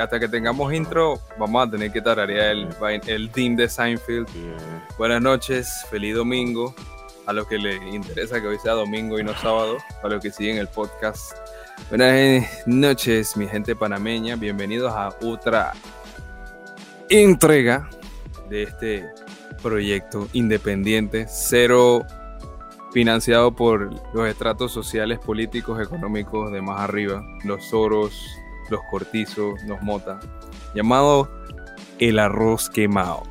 Hasta que tengamos intro, vamos a tener que tararear el, el team de Seinfeld. Buenas noches, feliz domingo. A los que les interesa que hoy sea domingo y no sábado, a los que siguen el podcast. Buenas noches, mi gente panameña. Bienvenidos a otra entrega de este proyecto independiente, cero financiado por los estratos sociales, políticos, económicos de más arriba, los Soros, los Cortizos, los Mota, llamado El Arroz Quemado.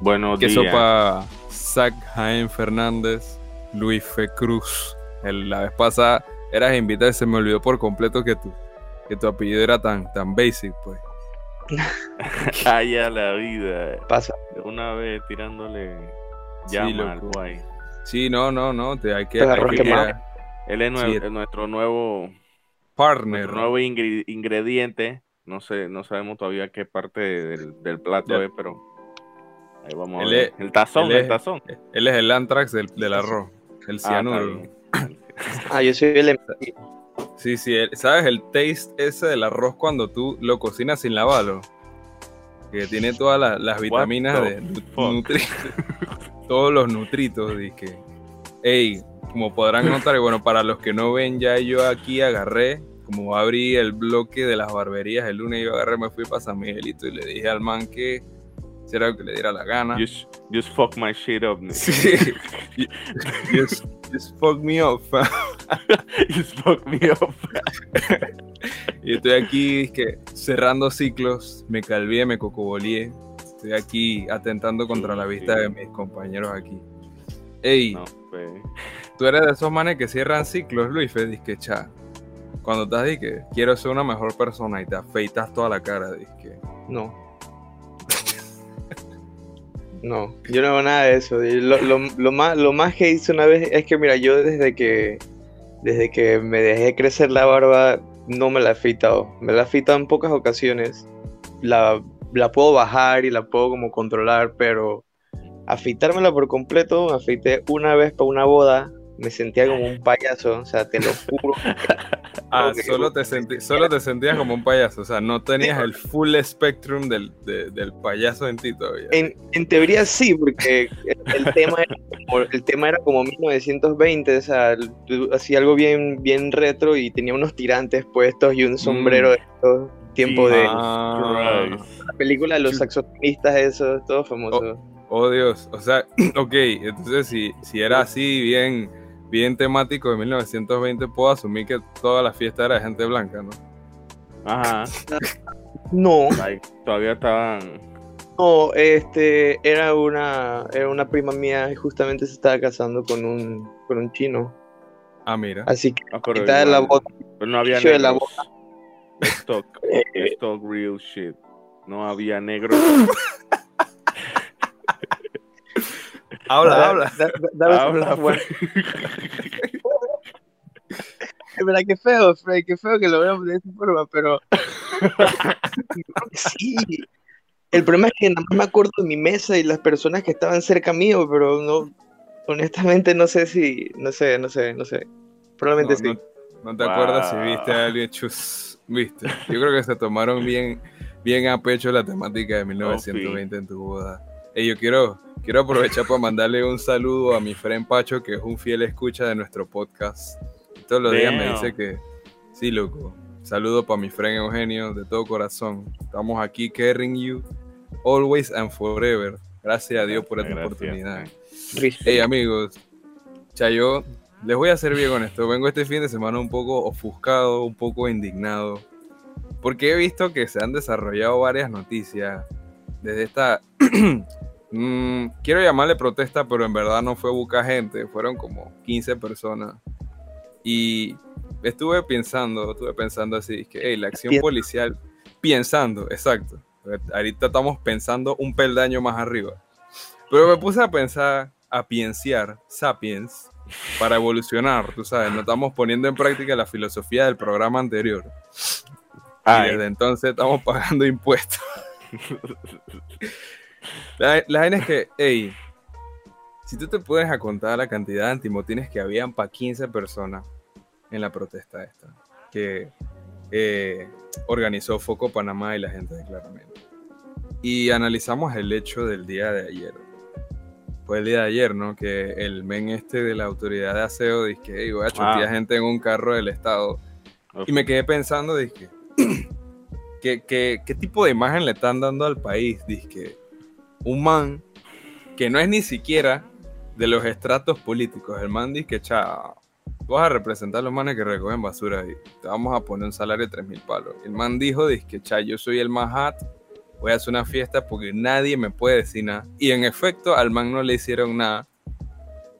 Bueno, que sopa Zach Jaén Fernández, Luis Fe Cruz. la vez pasada eras invitado y se me olvidó por completo que tu, que tu apellido era tan, tan basic, pues. Calla la vida. Pasa. Una vez tirándole llama al guay. Sí, no, no, no. Te hay que. Él es nuestro nuevo partner. nuevo ingrediente. No sé, no sabemos todavía qué parte del, plato es, pero ahí vamos a ver. el tazón, el tazón. Él es el antrax del, arroz, el ah, cianuro. Ah, yo soy el Sí, sí, ¿sabes el taste ese del arroz cuando tú lo cocinas sin lavarlo? Que tiene todas las, vitaminas de todos los nutritos, dije. Ey, como podrán notar, y bueno, para los que no ven, ya yo aquí agarré, como abrí el bloque de las barberías el lunes, yo agarré, me fui para San Miguelito y le dije al man que hiciera lo que le diera la gana. Just, fuck my shit up. Sí. just, just fuck me up. just fuck me up. y estoy aquí que cerrando ciclos, me calvié, me cocobolié. Estoy aquí atentando contra la vista de mis compañeros aquí. Ey, pues. tú eres de esos manes que cierran ciclos, Luis, Fedis, que cha. Cuando estás di que quiero ser una mejor persona y te afeitas toda la cara, que No. no, yo no hago nada de eso. Lo, más, lo más que hice una vez es que, mira, yo desde que, desde que me dejé crecer la barba, no me la he afeitado. Me la he afeitado en pocas ocasiones. La, la puedo bajar y la puedo como controlar, pero afeitármela por completo, me afeité una vez para una boda, me sentía como un payaso, o sea, te lo juro. ah, solo, te solo te sentías como un payaso, o sea, no tenías el full spectrum del, del payaso en ti todavía. En, teoría sí, porque el, tema era como, el tema era como 1920, o sea, hacía algo bien, bien retro y tenía unos tirantes puestos y un sombrero mm. de todo tiempo de ah. la película de los saxofonistas, eso, todo famoso. Oh, Oh Dios, o sea, ok, entonces si, si era así bien, bien temático de 1920, puedo asumir que toda la fiesta era de gente blanca, ¿no? Ajá. No. todavía estaban. No, este, era una, era una prima mía y justamente se estaba casando con un, con un chino. Ah, mira. Así que ah, pero, de la boda. Pero no había negros. Stock, stock real shit. No había negros. Habla, habla. habla. Es verdad que feo, Frey, qué feo que lo veamos de esa forma, pero. sí. El problema es que nada más me acuerdo de mi mesa y las personas que estaban cerca mío, pero no. Honestamente, no sé si. No sé, no sé, no sé. Probablemente sí. No, te acuerdas si viste a alguien chus. Viste. Yo creo que se tomaron bien, bien a pecho la temática de 1920 en tu boda. Y yo quiero Quiero aprovechar para mandarle un saludo a mi friend Pacho, que es un fiel escucha de nuestro podcast. Todos los días me dice que, sí, loco. Saludo para mi friend Eugenio, de todo corazón. Estamos aquí, caring you, always and forever. Gracias a Dios por esta oportunidad. Hey, amigos. Chayo, les voy a ser bien honesto. Vengo este fin de semana un poco ofuscado, un poco indignado. Porque he visto que se han desarrollado varias noticias desde esta Mm, quiero llamarle protesta, pero en verdad no fue buca gente, fueron como 15 personas. Y estuve pensando, estuve pensando así, que la acción policial, pensando, exacto. Ahorita estamos pensando un peldaño más arriba. Pero me puse a pensar, a piensear, sapiens, para evolucionar, tú sabes, no estamos poniendo en práctica la filosofía del programa anterior. Y desde entonces estamos pagando impuestos. La, la es que, hey, si tú te puedes a contar la cantidad de antimotines que habían para 15 personas, en la protesta esta, que eh, organizó Foco Panamá y la gente de Claramente. Y analizamos el hecho del día de ayer. Fue el día de ayer, ¿no? Que el men este de la autoridad de aseo dice que voy a ah. gente en un carro del Estado. Y me quedé pensando, dije, ¿qué, qué, qué tipo de imagen le están dando al país? Dije, un man que no es ni siquiera de los estratos políticos. El man dice que, chao, vas a representar a los manes que recogen basura y te vamos a poner un salario de 3 mil palos. El man dijo, dice que, chao, yo soy el más hot, voy a hacer una fiesta porque nadie me puede decir nada. Y en efecto, al man no le hicieron nada.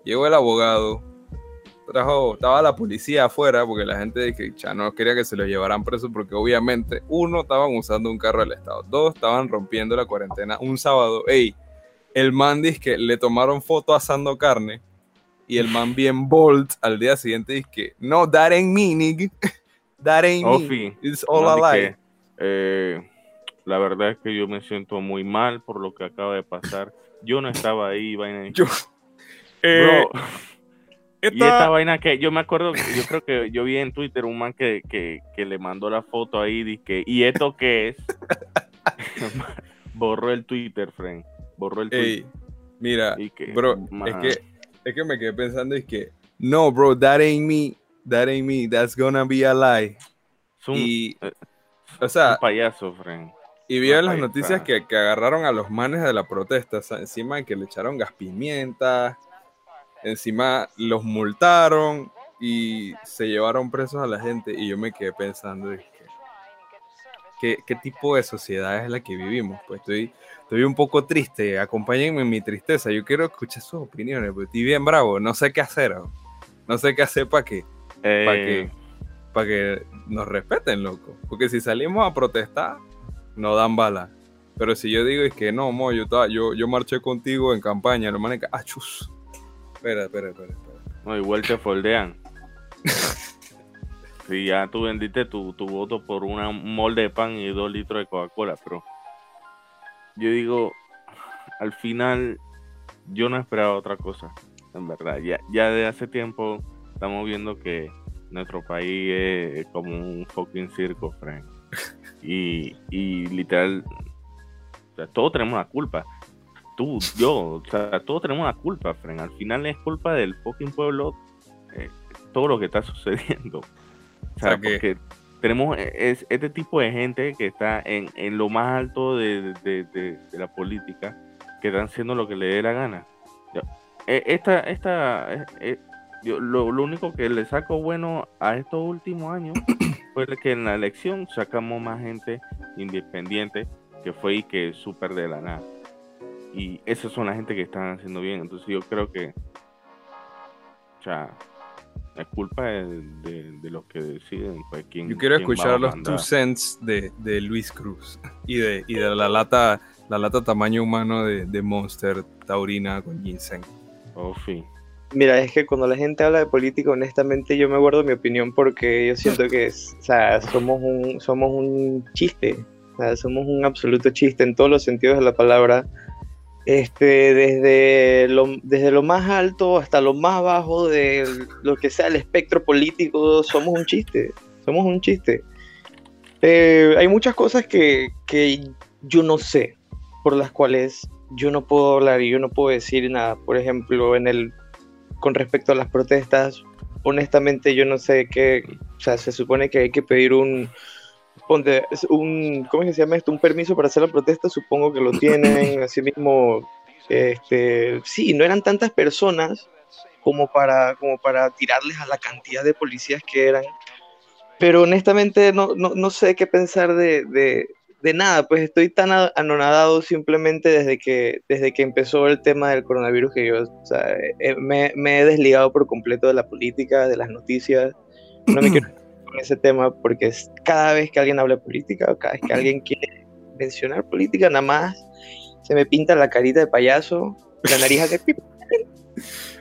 Llegó el abogado, trajo, estaba la policía afuera porque la gente dice que ya no quería que se lo llevaran preso porque obviamente, uno, estaban usando un carro del Estado, dos, estaban rompiendo la cuarentena un sábado. Ey, el man dice que le tomaron foto asando carne y el man bien bold al día siguiente dice que no, that ain't me, nigga. That ain't me. It's all I like. Eh, la verdad es que yo me siento muy mal por lo que acaba de pasar. Yo no estaba ahí, vaina. Yo, eh, y esta vaina que yo me acuerdo, yo creo que yo vi en Twitter un man que, le mandó la foto ahí, dice, ¿y esto qué es? Borró el Twitter, friend borró el tweet. mira, bro, es que, es que me quedé pensando es que, no, bro, that ain't me, that ain't me, that's gonna be a lie. y, eh, o sea, un payaso, friend. Y vieron las noticias que, que, agarraron a los manes de la protesta, encima de que le echaron gas pimienta, encima los multaron y se llevaron presos a la gente. Y yo me quedé pensando, ¿qué, qué tipo de sociedad es la que vivimos? Pues estoy, estoy un poco triste, acompáñenme en mi tristeza, yo quiero escuchar sus opiniones, porque estoy bien bravo, no sé qué hacer, no sé qué hacer para que, para que, eh. para que nos respeten, loco, porque si salimos a protestar, nos dan bala, pero si yo digo es que no, mo, yo, yo, yo marché contigo en campaña, hermano, ah, chus. Espera, espera, espera, No, igual te foldean. si ya tú vendiste tu, tu voto por una, un molde de pan y dos litros de Coca-Cola, pero yo digo, al final yo no esperaba otra cosa, en verdad. Ya, ya de hace tiempo estamos viendo que nuestro país es como un fucking circo, Frank. Y, y literal, todos tenemos la culpa. Tú, yo, o sea, todos tenemos la culpa, Frank. Al final es culpa del fucking pueblo eh, todo lo que está sucediendo. O sea, porque tenemos e, es, este tipo de gente que está en, lo más alto de, la política, que están haciendo lo que le dé la gana. E, esta, esta, e, lo, único que le saco bueno a estos últimos años fue que en la elección sacamos más gente independiente que fue y que súper de la nada. Y esas son la gente que están haciendo bien. Entonces yo creo que, o sea, es culpa de, los que deciden pues, quién, Yo quiero escuchar los two cents de, Luis Cruz y de, y de la lata la lata tamaño humano de, Monster Taurina con ginseng. Oh, sí. Mira, es que cuando la gente habla de política, honestamente yo me guardo mi opinión porque yo siento que o sea, somos, un, somos un chiste, o sea, somos un absoluto chiste en todos los sentidos de la palabra este, desde, lo, desde lo más alto hasta lo más bajo de lo que sea el espectro político, somos un chiste, somos un chiste. Eh, hay muchas cosas que, que, yo no sé, por las cuales yo no puedo hablar y yo no puedo decir nada. Por ejemplo, en el, con respecto a las protestas, honestamente yo no sé qué, o sea, se supone que hay que pedir un, ponte, un, ¿cómo se llama esto? Un permiso para hacer la protesta, supongo que lo tienen, así mismo, este, sí, no eran tantas personas como para, como para tirarles a la cantidad de policías que eran, pero honestamente no, no, no sé qué pensar de, de, de, nada, pues estoy tan anonadado simplemente desde que, desde que empezó el tema del coronavirus que yo o sea, eh, me, me he desligado por completo de la política, de las noticias, no me quiero con ese tema porque es, cada vez que alguien habla de política o cada vez que alguien quiere mencionar política, nada más se me pinta la carita de payaso, la nariz hace pip.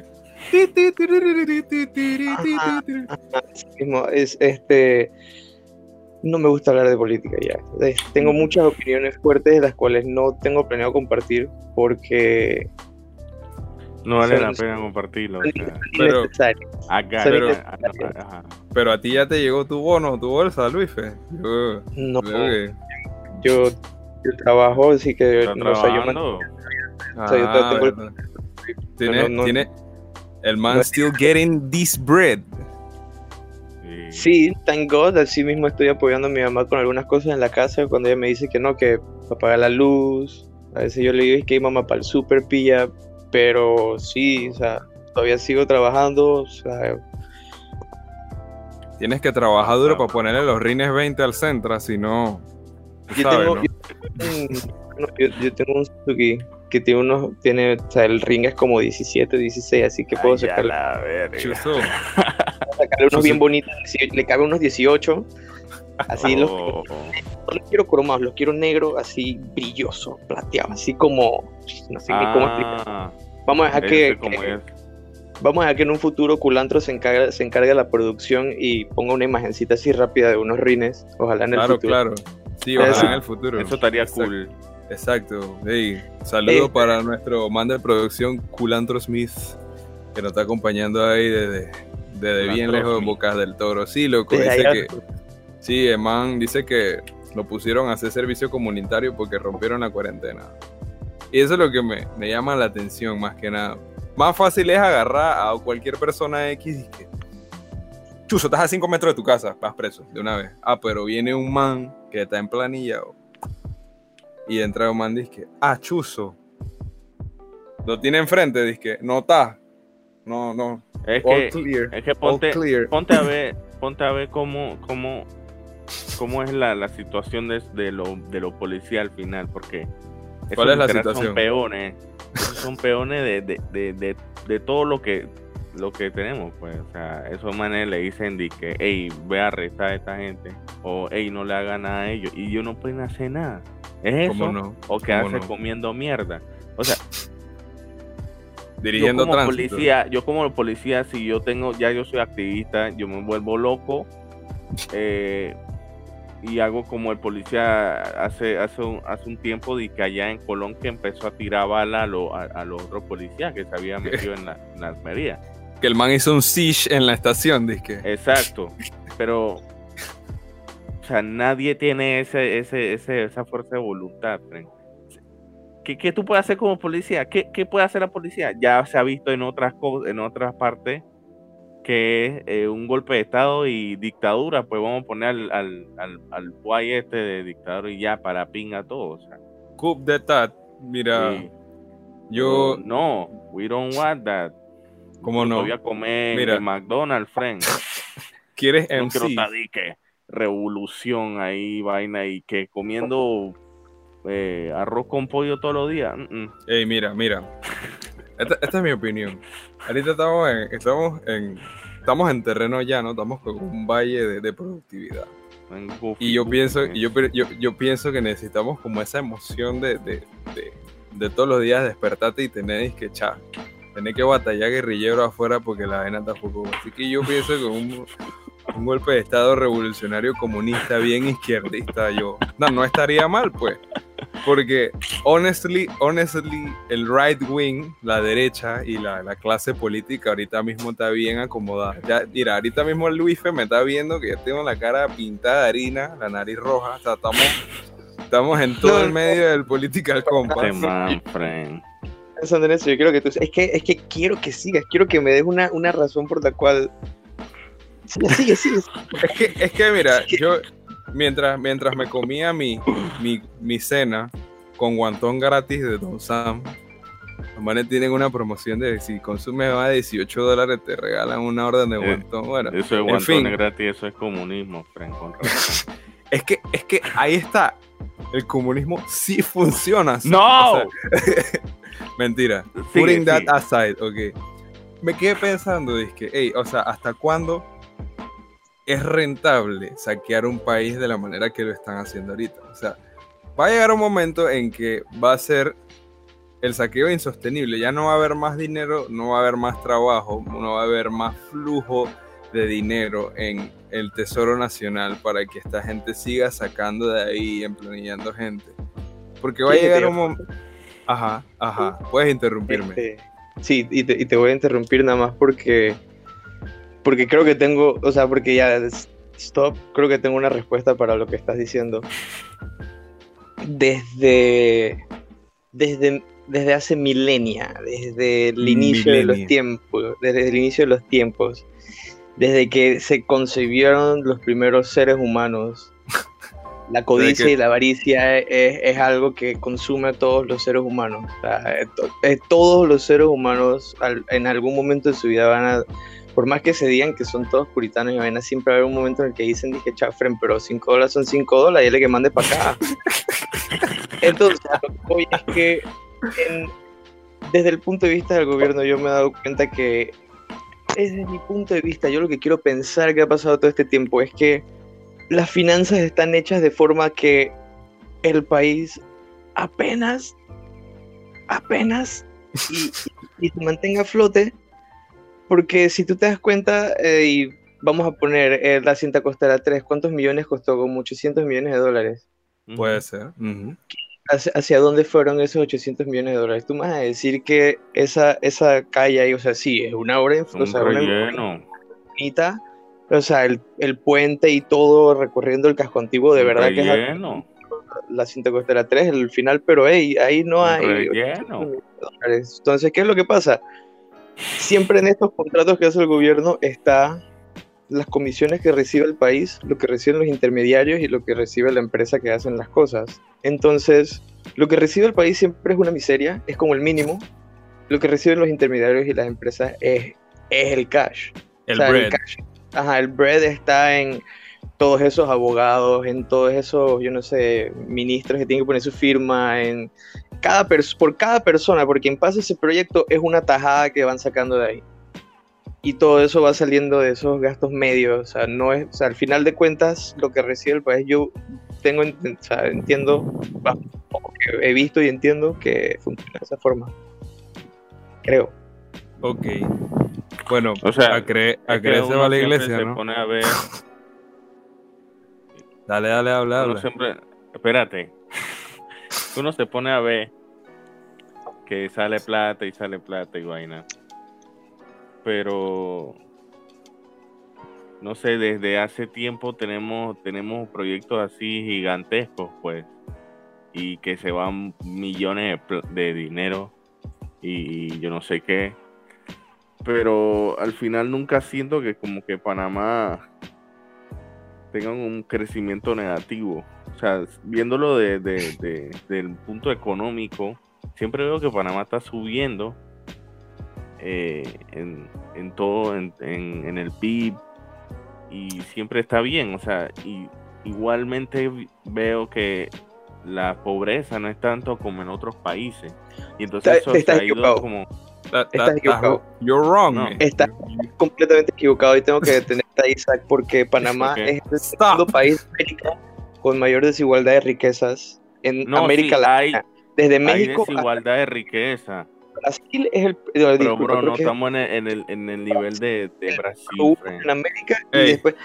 es este no me gusta hablar de política ya. Tengo muchas opiniones fuertes de las cuales no tengo planeado compartir porque No vale la pena compartirlo. o son sea, Pero- acá, pero- ajá. Pero a ti ya te llegó tu bono, tu bolsa, Luife. Yo No, que. yo, yo trabajo, así que ¿Está no yo trabajando? O sea, yo Ah, tengo el-. Tiene, no- no- tiene. El man no- still getting this bread. Sí. Sí, thank God, así mismo estoy apoyando a mi mamá con algunas cosas en la casa cuando ella me dice que no, que para pagar la luz. A veces yo le digo "Es que mamá para el super pilla, pero sí, o sea, todavía sigo trabajando, o sea, Tienes que trabajar duro para ponerle los rines 20 al Centra, si no. yo sabes, tengo, yo- yo tengo un Suzuki que tiene unos, tiene, o sea, el ring es como 17, 16, así que puedo Ay, sacarle, la sacarle unos bien bonitos, le cabe unos 18, así los, Oh, no los quiero cromados, los quiero negro, así brilloso, plateado, así como, no sé ni cómo explicar. ah, Vamos a dejar que, como que- es. vamos a dejar que en un futuro Culantro se encargue, se encargue de la producción y ponga una imagencita así rápida de unos rines, ojalá en el Claro, futuro. claro. Sí, ojalá Eso- en el futuro. Eso estaría Exacto. cool. Exacto. Hey, saludo Eh, para nuestro man de producción, Culantro Smith, que nos está acompañando ahí desde, desde bien lejos de. Bocas del Toro. Sí, loco, dice que. Sí, el man dice que lo pusieron a hacer servicio comunitario porque rompieron la cuarentena. Y eso es lo que me, me llama la atención más que nada. Más fácil es agarrar a cualquier persona X y que. Chuzo, estás a 5 metros de tu casa, vas preso de una vez. Ah, pero viene un man que está en planilla y entra un man y dice que, ah, Chuzo. Lo tiene enfrente, dice que, no está. No, no. Es All que, clear. es que ponte, clear. ponte a ver, ponte a ver cómo, cómo, cómo es la, la situación de, de lo, de los policías al final, porque ¿Cuál esos es la literal situación? Son peones, son peones de, de, de, de todo lo que lo que tenemos, pues, o sea, esos manes le dicen de que, hey, ve a arrestar a esta gente, o hey, no le haga nada a ellos, y ellos no pueden hacer nada. ¿Es ¿Cómo eso? no? O ¿Cómo quedarse no? comiendo mierda. O sea, Dirigiendo yo como tránsito. policía, yo como policía, si yo tengo, ya yo soy activista, yo me vuelvo loco eh, y hago como el policía hace hace un, hace un tiempo de que allá en Colón que empezó a tirar bala a, lo- a, a los otros policías que se habían metido en la, en la Almería. Que el man hizo un siege en la estación, dice que. Exacto, pero o sea, nadie tiene ese, ese, ese, esa fuerza de voluntad. ¿Qué, qué tú puedes hacer como policía? ¿Qué, qué puede hacer la policía? Ya se ha visto en otras cosas, en otras partes que es eh, un golpe de estado y dictadura, pues vamos a poner al, al, al, al guay este de dictador y ya para pinga todo. O sea, Coup d'etat. Mira, sí. yo. No, we don't want that. ¿Cómo no? Voy a comer Mira. en McDonald's, friend. ¿Quieres No MC? revolución ahí, vaina, y que comiendo eh, arroz con pollo todos los días. Mm, mm. Ey, mira, mira. Esta, esta es mi opinión. Ahorita estamos en, estamos en, estamos en terreno llano, estamos con un valle de, de productividad. Y yo pienso, y yo, yo, yo pienso que necesitamos como esa emoción de, de, de, de todos los días despertarte y tener que echar. Tener que batallar guerrillero afuera porque la vaina tampoco. Así que yo pienso que un, un golpe de estado revolucionario comunista bien izquierdista, yo. No, no estaría mal, pues. Porque, honestly, honestly, el right wing, la derecha y la, la clase política ahorita mismo está bien acomodada. Ya, mira, ahorita mismo el Luife me está viendo que yo tengo la cara pintada de harina, la nariz roja. O sea, estamos, estamos en todo el medio del political compass. Pensando en eso, yo quiero que tú, es que, es que quiero que sigas, quiero que me des una, una razón por la cual. Sigue, sigue, sigue. Es que, es que mira, yo mientras, mientras me comía mi, mi, mi cena con guantón gratis de Don Sam, los manes tienen una promoción de si consumes más de 18 dólares te regalan una orden de Eh, guantón. Bueno, Eso es en fin. gratis, eso es comunismo, razón. es que, es que ahí está. El comunismo sí funciona. sí. ¡No! O sea, mentira. Sigue, Putting that sigue. aside, ok. Me quedé pensando, que, hey, o sea, ¿hasta cuándo es rentable saquear un país de la manera que lo están haciendo ahorita? O sea, va a llegar un momento en que va a ser el saqueo insostenible. Ya no va a haber más dinero, no va a haber más trabajo, no va a haber más flujo de dinero en el Tesoro Nacional para que esta gente siga sacando de ahí y emplanillando gente. Porque va a llegar un momento... Ajá, ajá, puedes interrumpirme. Este, sí, y te, y te voy a interrumpir nada más porque, porque creo que tengo, o sea, porque ya, stop, creo que tengo una respuesta para lo que estás diciendo. Desde, desde, desde hace milenia, desde el inicio de los tiempos, desde el inicio de los tiempos, desde que se concebieron los primeros seres humanos, la codicia y la avaricia es, algo que consume a todos los seres humanos. todos los seres humanos en algún momento de su vida van a, por más que se digan que son todos puritanos y van a siempre haber un momento en el que dicen, dije, chafren, pero 5 dólares son 5 dólares y él que mande para acá. Entonces, que es que desde el punto de vista del gobierno yo me he dado cuenta que desde mi punto de vista, yo lo que quiero pensar que ha pasado todo este tiempo es que las finanzas están hechas de forma que el país apenas, apenas y, se mantenga a flote, porque si tú te das cuenta, eh, y vamos a poner eh, la cinta costera 3, ¿cuántos millones costó? Como 800 millones de dólares. Puede ser. ¿Hacia, dónde fueron esos 800 millones de dólares? Tú me vas a decir que esa, esa calle ahí, o sea, sí, es una obra, o sea, una bonita, o sea, el, el, puente y todo recorriendo el casco antiguo, de verdad que es la cinta costera 3, el final, pero hey, ahí no hay. Entonces, ¿qué es lo que pasa? Siempre en estos contratos que hace el gobierno está las comisiones que recibe el país, lo que reciben los intermediarios y lo que recibe la empresa que hacen las cosas. Entonces, lo que recibe el país siempre es una miseria, es como el mínimo. Lo que reciben los intermediarios y las empresas es, es el cash. El bread. Ajá, el bread está en todos esos abogados, en todos esos, yo no sé, ministros que tienen que poner su firma, en cada por cada persona, porque quien pasa ese proyecto es una tajada que van sacando de ahí. Y todo eso va saliendo de esos gastos medios, o sea, no es, o sea, al final de cuentas, lo que recibe el país, yo tengo, o sea, entiendo, he visto y entiendo que funciona de esa forma. Creo. Ok. Bueno, o sea, a, creer se va a la iglesia, ¿no? pone a ver... dale, dale, habla, habla. siempre... Espérate. Uno se pone a ver que sale plata y sale plata y vaina. Pero no sé, desde hace tiempo tenemos tenemos proyectos así gigantescos, pues, y que se van millones de, de dinero y yo no sé qué pero al final nunca siento que como que Panamá tenga un crecimiento negativo. O sea, viéndolo de, de, del punto económico, siempre veo que Panamá está subiendo eh, en, en, todo, en, en, el PIB, y siempre está bien. O sea, y igualmente veo que la pobreza no es tanto como en otros países. Y entonces eso se ha ido como estás equivocado. You're wrong. Estás completamente equivocado y tengo que detenerte a Isaac porque Panamá es el segundo país de América con mayor desigualdad de riquezas en América Latina. Desde México. Hay desigualdad de riqueza. Brasil es el. Pero, bro, no estamos en el, en el, nivel de, de Brasil. En América y después.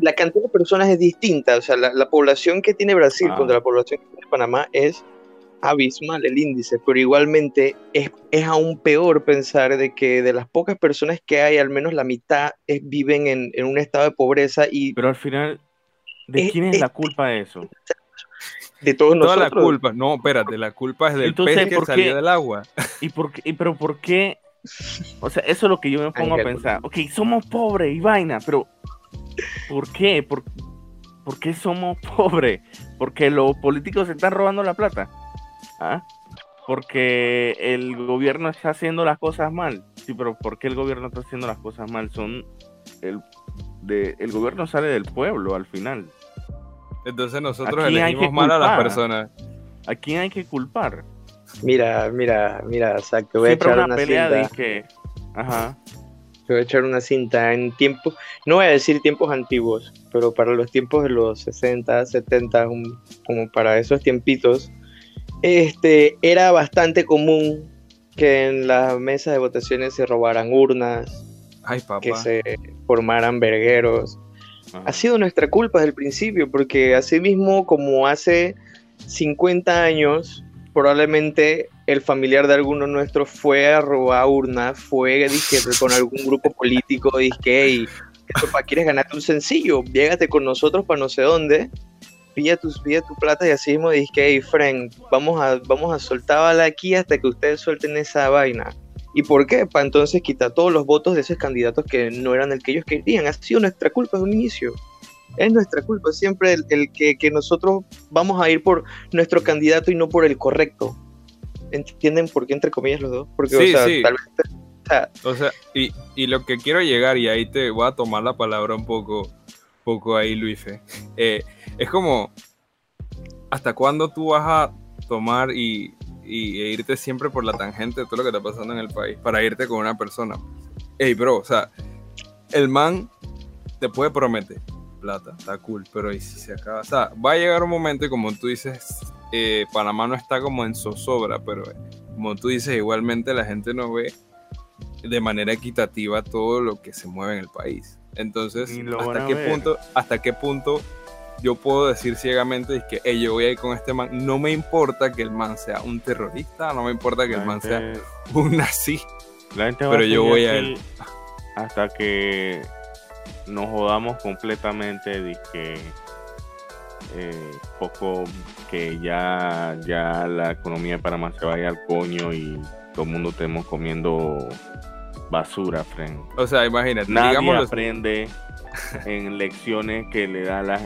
La cantidad de personas es distinta. O sea, la, la población que tiene Brasil ah. contra la población que tiene Panamá es abismal el índice, pero igualmente es, es, aún peor pensar de que de las pocas personas que hay, al menos la mitad viven en, en, un estado de pobreza y... Pero al final, ¿de quién es, la culpa de eso? De todos Toda nosotros. la culpa, no, espérate, la culpa es del pez que salió del agua. ¿Y por qué, pero por qué? O sea, eso es lo que yo me pongo a pensar. Ok, somos pobres y vaina, pero ¿por qué? ¿Por, ¿Por qué somos pobres? ¿Porque los políticos se están robando la plata? ¿Ah? Porque el gobierno está haciendo las cosas mal. Sí, pero ¿por qué el gobierno está haciendo las cosas mal? Son el, de, el gobierno sale del pueblo al final. Entonces nosotros elegimos mal a las personas. ¿A quién hay que culpar? Mira, mira, mira, exacto. Voy a echar una, pelea cinta. de que, ajá. Voy a echar una cinta en tiempos, no voy a decir tiempos antiguos, pero para los tiempos de los 60, 70, como para esos tiempitos, este, era bastante común que en las mesas de votaciones se robaran urnas, que se formaran vergueros. Ha sido nuestra culpa desde el principio, porque así mismo como hace 50 años probablemente el familiar de alguno nuestro fue a robar urna, fue dije, con algún grupo político, dije, y esto para quieres ganarte un sencillo, llégate con nosotros para no sé dónde, pilla tu, pilla tu plata y así mismo dije, hey, friend, vamos a, vamos a soltar aquí hasta que ustedes suelten esa vaina. ¿Y por qué? Para entonces quitar todos los votos de esos candidatos que no eran el que ellos querían. Ha sido nuestra culpa de un inicio. Es nuestra culpa siempre el, que, que, nosotros vamos a ir por nuestro candidato y no por el correcto. ¿Entienden por qué entre comillas los dos? Porque, sí, o sea, sí. tal vez... O sea, y, y, lo que quiero llegar, y ahí te voy a tomar la palabra un poco, poco ahí, Luife. Eh, es como, ¿hasta cuándo tú vas a tomar y, e irte siempre por la tangente de todo lo que está pasando en el país para irte con una persona? Ey, bro, o sea, el man te puede prometer plata, está cool, pero ¿y si se acaba? O sea, va a llegar un momento y como tú dices, eh, Panamá no está como en zozobra, pero como tú dices, igualmente la gente no ve de manera equitativa todo lo que se mueve en el país. Entonces, ¿hasta qué, punto, ¿hasta qué punto yo puedo decir ciegamente es que hey, yo voy a ir con este man? No me importa que el man sea un terrorista, no me importa que la el man gente, sea un nazi, pero yo voy a él. Hasta que nos jodamos completamente de que eh, poco que ya, ya la economía de Panamá se vaya al coño y todo el mundo estemos comiendo basura, friend. O sea, imagínate, nadie digámoslo. aprende en lecciones que le da la,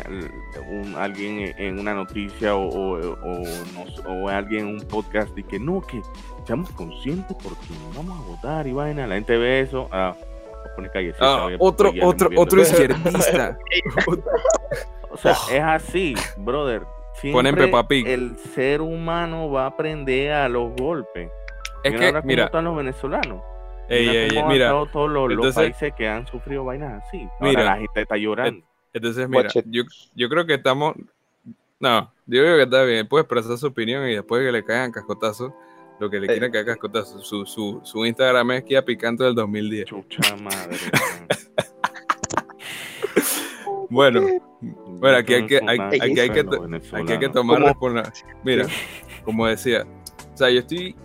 un, alguien en una noticia o, o, o, no, o, alguien en un podcast de que no, que seamos conscientes porque vamos a votar y vaina. La gente ve eso. Ah, pone ah, otro, otro, otro izquierdista. o sea, es así, brother. Ponen El ser humano va a aprender a los golpes. Es mira que, ahora cómo mira, están los venezolanos. Ey, mira ey, mira, todos los, los entonces- países que han sufrido vainas así. Ahora Mira, la gente está llorando. Entonces, mira, yo, yo creo que estamos. No, yo creo que está bien. Puede expresar su opinión y después que le caigan cascotazos, lo que le Eh. quieran caer cascotazos. Su, su, su Instagram es Kia Picante del 2010. Chucha madre. Bueno, bueno, aquí hay que, hay, aquí hay que, aquí hay que tomar responsabilidad. Mira, como decía, o sea, yo estoy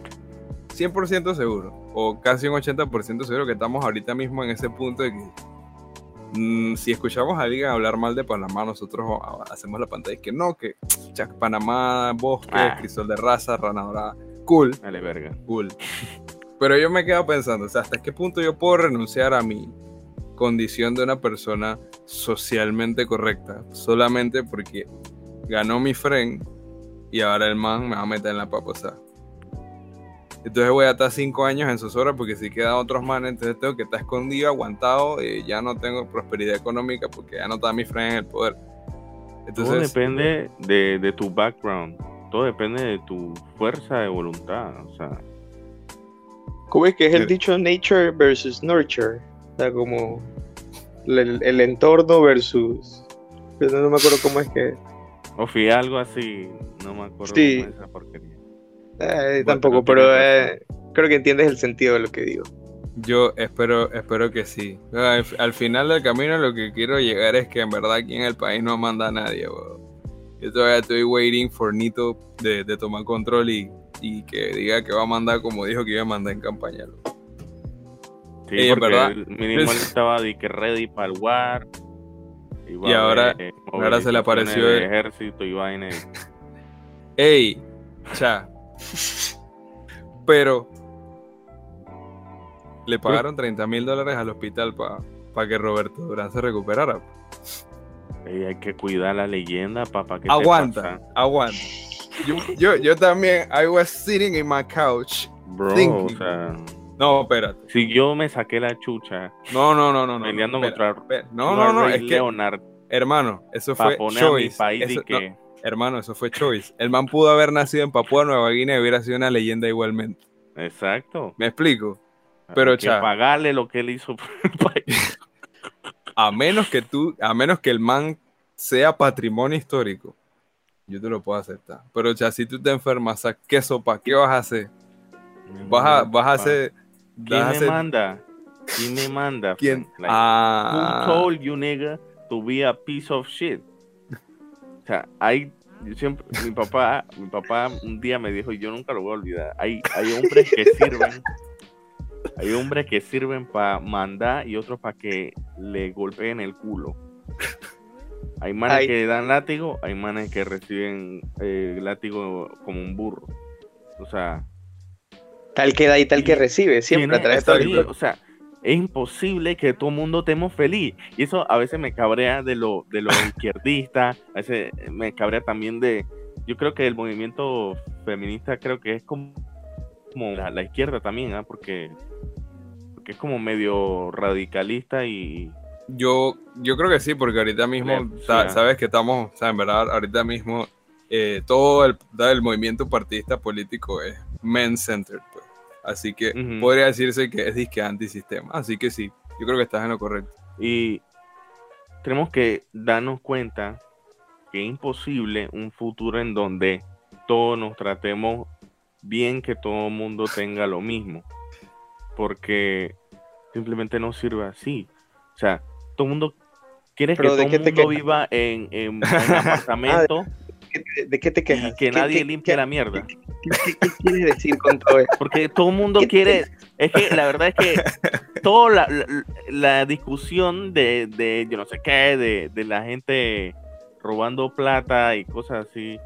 100% seguro, o casi un 80% seguro que estamos ahorita mismo en ese punto de que mm, si escuchamos a alguien hablar mal de Panamá, nosotros hacemos la pantalla y que no, que chac, Panamá, bosque, Ah. crisol de raza, rana dorada, cool, Dale, verga. cool. Pero yo me quedo pensando, o sea, ¿hasta qué punto yo puedo renunciar a mi condición de una persona socialmente correcta solamente porque ganó mi friend y ahora el man me va a meter en la papa, o sea. Entonces voy a estar cinco años en zozobra porque si quedan otros manes, entonces tengo que estar escondido, aguantado, y ya no tengo prosperidad económica porque ya no está mi friend en el poder. Todo depende de, de tu background. Todo depende de tu fuerza de voluntad. O sea, ¿Cómo es que es el dicho nature versus nurture? O sea, como el, el entorno versus... pero No me acuerdo cómo es que... o fui algo así. No me acuerdo Sí. cómo es esa porquería. Eh, Bueno, tampoco, pero eh, creo que entiendes el sentido de lo que digo. yo espero, espero que sí. Al, al final del camino lo que quiero llegar es que en verdad aquí en el país no manda a nadie, weón. Yo todavía estoy waiting for Nito de, de tomar control y, y que diga que va a mandar como dijo que iba a mandar en campaña. Sí, Ey, porque verdad. mínimo él estaba de que ready para el war. iba Y ahora- ahora se le apareció el- ejército y vaina. Ey, cha. Pero le pagaron 30 mil dólares al hospital para que Roberto Durán se recuperara. Hay que cuidar la leyenda, papá. ¿qué te Aguanta, aguanta. Yo, yo, yo también, I was sitting in my couch. Bro, Thinking. o sea, No, espérate. si yo me saqué la chucha No, no, no, no. no peleando espera, contra espera. No, no, no, es que, Leonard hermano, eso fue poner a mi choice. país Eso- y que no, hermano, eso fue choice. El man pudo haber nacido en Papúa Nueva Guinea y hubiera sido una leyenda igualmente. exacto ¿Me explico? Pero, hay que cha. pagarle lo que él hizo por el país. A menos que tú, a menos que el man sea patrimonio histórico, yo te lo puedo aceptar. Pero ya si tú te enfermas, ¿a ¿qué sopa? ¿Qué vas a hacer? Vas a, vas a hacer. ¿Quién me hacer- manda? ¿Quién me manda? ¿Quién? Like, Ah, Who told you, nigga, to be a piece of shit? O sea, hay yo siempre, mi papá, mi papá un día me dijo, y yo nunca lo voy a olvidar, hay, hay hombres que sirven, hay hombres que sirven para mandar y otros para que le golpeen el culo. Hay manes que dan látigo, hay manes que reciben eh, látigo como un burro. O sea... Tal que da y tal que recibe, siempre a través de O sea, es imposible que todo el mundo estemos feliz. Y eso a veces me cabrea de lo, de los izquierdistas, a veces me cabrea también de, yo creo que el movimiento feminista creo que es como, como la, izquierda también, ¿ah? porque, porque es como medio radicalista y... Yo, yo creo que sí, porque ahorita mismo, sabes que estamos, o sea, en verdad, ahorita mismo eh, todo el, el movimiento partidista político es men-centered. Así que podría decirse que es disque antisistema. Así que sí, yo creo que estás en lo correcto. Y tenemos que darnos cuenta que es imposible un futuro en donde todos nos tratemos bien, que todo el mundo tenga lo mismo. Porque simplemente no sirve así. O sea, todo el mundo quiere que todo el mundo viva en, en, ¿De qué te quejas? Y que nadie limpie la mierda. ¿Qué, quieres decir con todo eso? Porque todo el mundo quiere. Es que la verdad es que toda la, discusión de, de, yo no sé qué, de, de la gente robando plata y cosas así,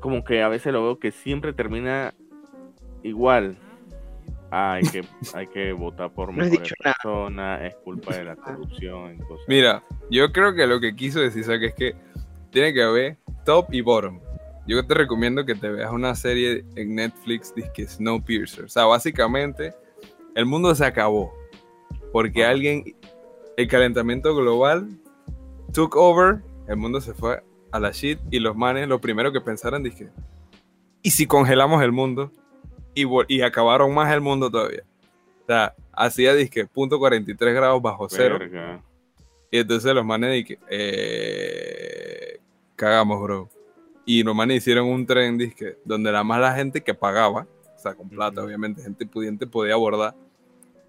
como que a veces lo veo que siempre termina igual. hay que, hay que votar por mejores personas, es culpa de la corrupción. Cosas. Mira, yo creo que lo que quiso decir es que tiene que haber top y bottom. Yo te recomiendo que te veas una serie en Netflix que Snowpiercer. O sea, básicamente el mundo se acabó porque alguien, el calentamiento global took over, el mundo se fue a la shit y los manes lo primero que pensaron dije, ¿y si congelamos el mundo? Y, y acabaron más el mundo todavía. O sea, hacía disque punto 43 grados bajo cero. Y entonces los manes dije, eh, cagamos, bro. Y los manes hicieron un tren disque donde la más la gente que pagaba, o sea, con plata, obviamente, gente pudiente podía abordar,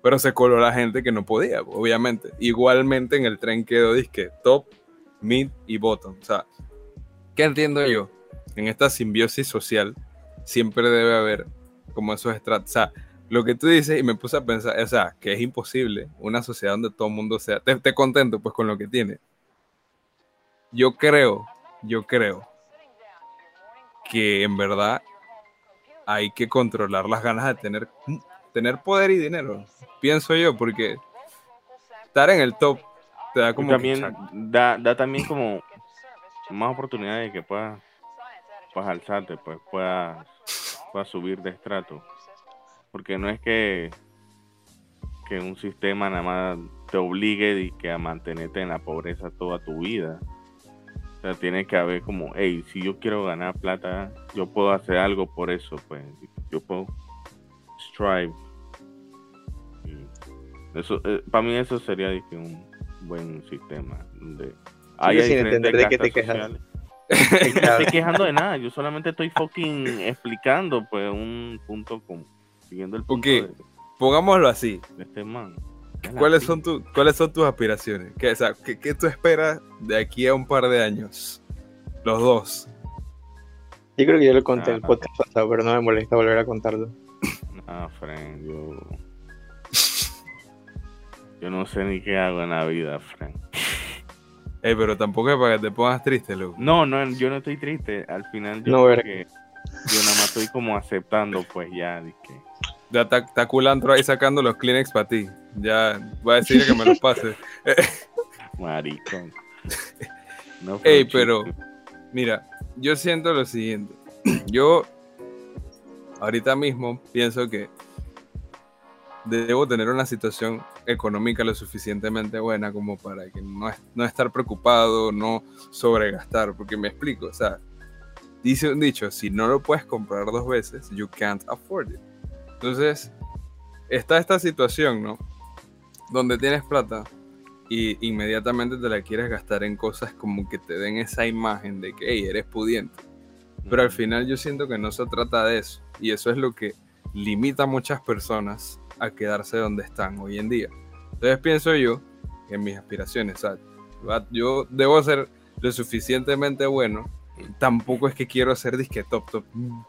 pero se coló la gente que no podía, obviamente. Igualmente en el tren quedó disque top, mid y bottom. O sea, ¿qué entiendo yo? En esta simbiosis social siempre debe haber como esos estratos. O sea, lo que tú dices y me puse a pensar, o sea, que es imposible una sociedad donde todo el mundo sea, esté contento pues con lo que tiene. Yo creo, yo creo que en verdad hay que controlar las ganas de tener, tener poder y dinero. Pienso yo, porque estar en el top te da como... también da, da también como más oportunidades de que puedas, puedas alzarte, pues puedas, puedas subir de estrato. Porque no es que, que un sistema nada más te obligue que a mantenerte en la pobreza toda tu vida sea, tiene que haber como, hey, si yo quiero ganar plata, yo puedo hacer algo por eso, pues yo puedo strive. Eso, eh, para mí eso sería un buen sistema. Sin entender de qué te quejas. No estoy quejando de nada, yo solamente estoy fucking explicando pues un punto como siguiendo el punto de, pongámoslo así. este man. ¿Cuáles son, tu, ¿Cuáles son tus aspiraciones? ¿Qué, o sea, ¿qué, tú esperas de aquí a un par de años? Los dos. Yo creo que yo lo conté en el podcast pasado, pero no me molesta volver a contarlo. Ah, friend, yo. Yo no sé ni qué hago en la vida, friend. Ey, pero tampoco es para que te pongas triste, loco. No, no, yo no estoy triste. Al final yo no, creo que yo nada más estoy como aceptando, pues ya, de que ya está, culantro ahí sacando los Kleenex para ti. Ya voy a decirle que me los pase. Maricón. No Ey, pero mira, yo siento lo siguiente. Yo ahorita mismo pienso que debo tener una situación económica lo suficientemente buena como para que no, no estar preocupado, no sobregastar, porque me explico, o sea, dice un dicho, si no lo puedes comprar dos veces, you can't afford it. Entonces, está esta situación, ¿no? Donde tienes plata y inmediatamente te la quieres gastar en cosas como que te den esa imagen de que, hey, eres pudiente. Pero al final yo siento que no se trata de eso. Y eso es lo que limita a muchas personas a quedarse donde están hoy en día. Entonces pienso yo, en mis aspiraciones, yo debo ser lo suficientemente bueno, tampoco es que quiero ser disque top top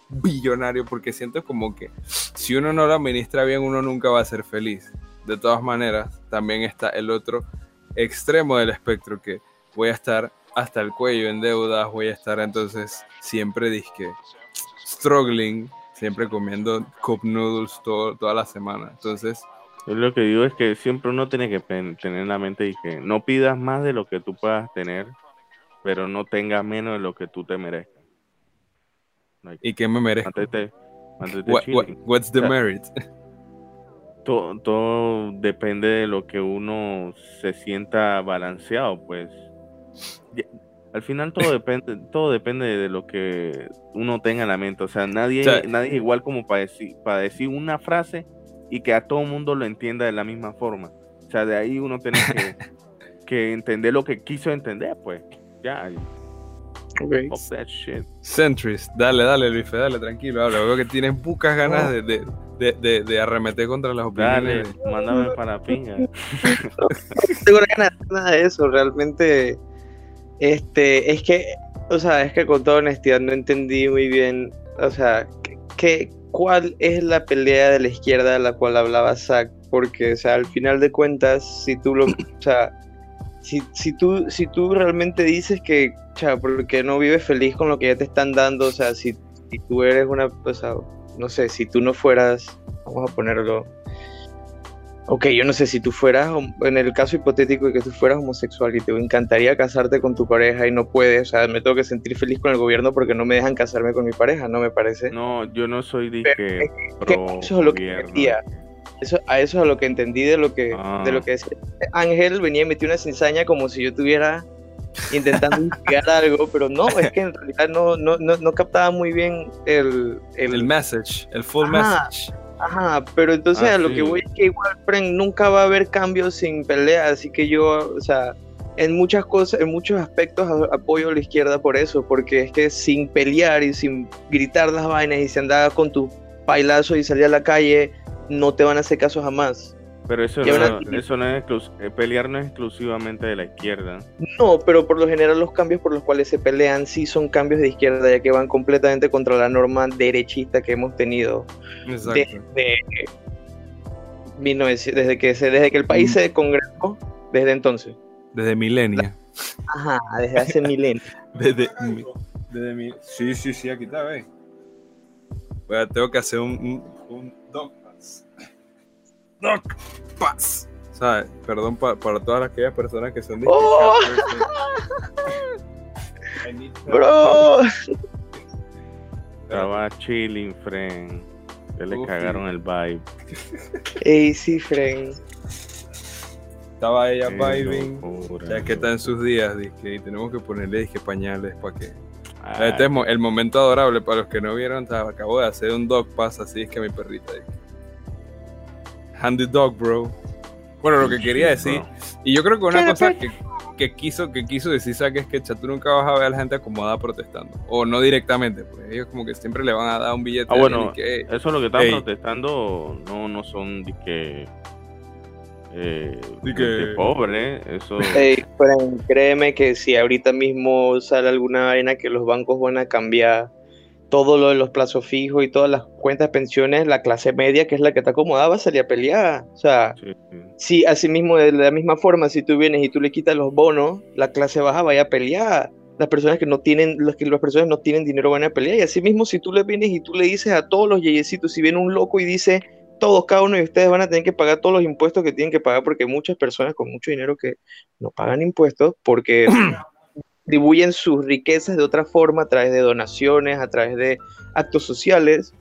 billonario porque siento como que si uno no lo administra bien uno nunca va a ser feliz. De todas maneras, también está el otro extremo del espectro que voy a estar hasta el cuello en deudas, voy a estar entonces siempre disque struggling, siempre comiendo cup noodles todo, toda la semana. Entonces, yo lo que digo es que siempre uno tiene que tener en la mente y que no pidas más de lo que tú puedas tener, pero no tengas menos de lo que tú te merezcas. ¿Y qué me merezco? what's the merit? Todo, todo depende de lo que uno se sienta balanceado, pues al final todo depende, todo depende de lo que uno tenga en la mente. O sea, nadie, nadie es igual como para decir, para decir una frase y que a todo el mundo lo entienda de la misma forma. O sea, de ahí uno tiene que, entender lo que quiso entender, pues. Ya. Okay. Centrist, dale, dale, Luis, dale, tranquilo, habla. Veo que tienes pocas ganas de, de, de, arremeter contra las opiniones. Dale, mándame para pinga. no tengo ganas de nada de eso, realmente este, es que, o sea, es que con toda honestidad no entendí muy bien, o sea, que, cuál es la pelea de la izquierda de la cual hablaba Zach, porque, o sea, al final de cuentas, si tú lo, o sea, si, si, tú, si tú realmente dices que, o sea, porque no vives feliz con lo que ya te están dando, o sea, si, si tú eres una, o sea, no sé, si tú no fueras, vamos a ponerlo, Ok, yo no sé si tú fueras, en el caso hipotético de que tú fueras homosexual y te encantaría casarte con tu pareja y no puedes, o sea, me tengo que sentir feliz con el gobierno porque no me dejan casarme con mi pareja, ¿no me parece? No, yo no soy de que eso es lo que entendía. Eso, a eso es a lo que entendí de lo que, de lo ah. que decía. Ángel venía y metió una cizaña como si yo estuviera intentando investigar algo, pero no, es que en realidad no, no, no, captaba muy bien el... El, message, el full message. Ajá, pero entonces a lo que voy es que igual, nunca va a haber cambios sin pelea, así que yo, o sea, en muchas cosas, en muchos aspectos apoyo a la izquierda por eso, porque es que sin pelear y sin gritar las vainas y si andaba con tu bailazo y salir a la calle, no te van a hacer caso jamás. Pero eso, no, eso no es eh, pelear no es exclusivamente de la izquierda. No, pero por lo general los cambios por los cuales se pelean sí son cambios de izquierda, ya que van completamente contra la norma derechista que hemos tenido desde, desde que se, desde que el país mm. se congregó, desde entonces. Desde milenia. Ajá, desde hace milenios. desde, desde mi, sí, sí, sí, aquí está, ve. tengo que hacer un, un, Doc Paz. ¿Sabes? Perdón para todas aquellas personas que son oh. Bro. Estaba chilling, friend. Que le cagaron el vibe. Ey, sí, friend. Estaba ella vibing. ya que está en sus días, y tenemos que ponerle disque pañales para que. Este es el momento adorable para los que no vieron. Acabo de hacer un dog pass así, es que mi perrita. Handy Dog, bro. Bueno, lo que quería decir, y yo creo que una cosa que, quiso, que quiso decir Zack es que tú nunca vas a ver a la gente acomodada protestando. O no directamente, pues ellos como que siempre le van a dar un billete. Ah, bueno, que, eso es lo que están protestando, no, no son de que... Eh, de pobre, eso. créeme que si ahorita mismo sale alguna vaina que los bancos van a cambiar todo lo de los plazos fijos y todas las cuentas de pensiones, la clase media, que es la que está acomodada, va a salir a pelear. O sea, si así mismo, de la misma forma, si tú vienes y tú le quitas los bonos, la clase baja vaya a pelear. Las personas que no tienen, las que las personas no tienen dinero van a pelear. Y así mismo, si tú le vienes y tú le dices a todos los yeyecitos, si viene un loco y dice, todos, cada uno de ustedes van a tener que pagar todos los impuestos que tienen que pagar, porque hay muchas personas con mucho dinero que no pagan impuestos porque distribuyen sus riquezas de otra forma a través de donaciones, a través de actos sociales.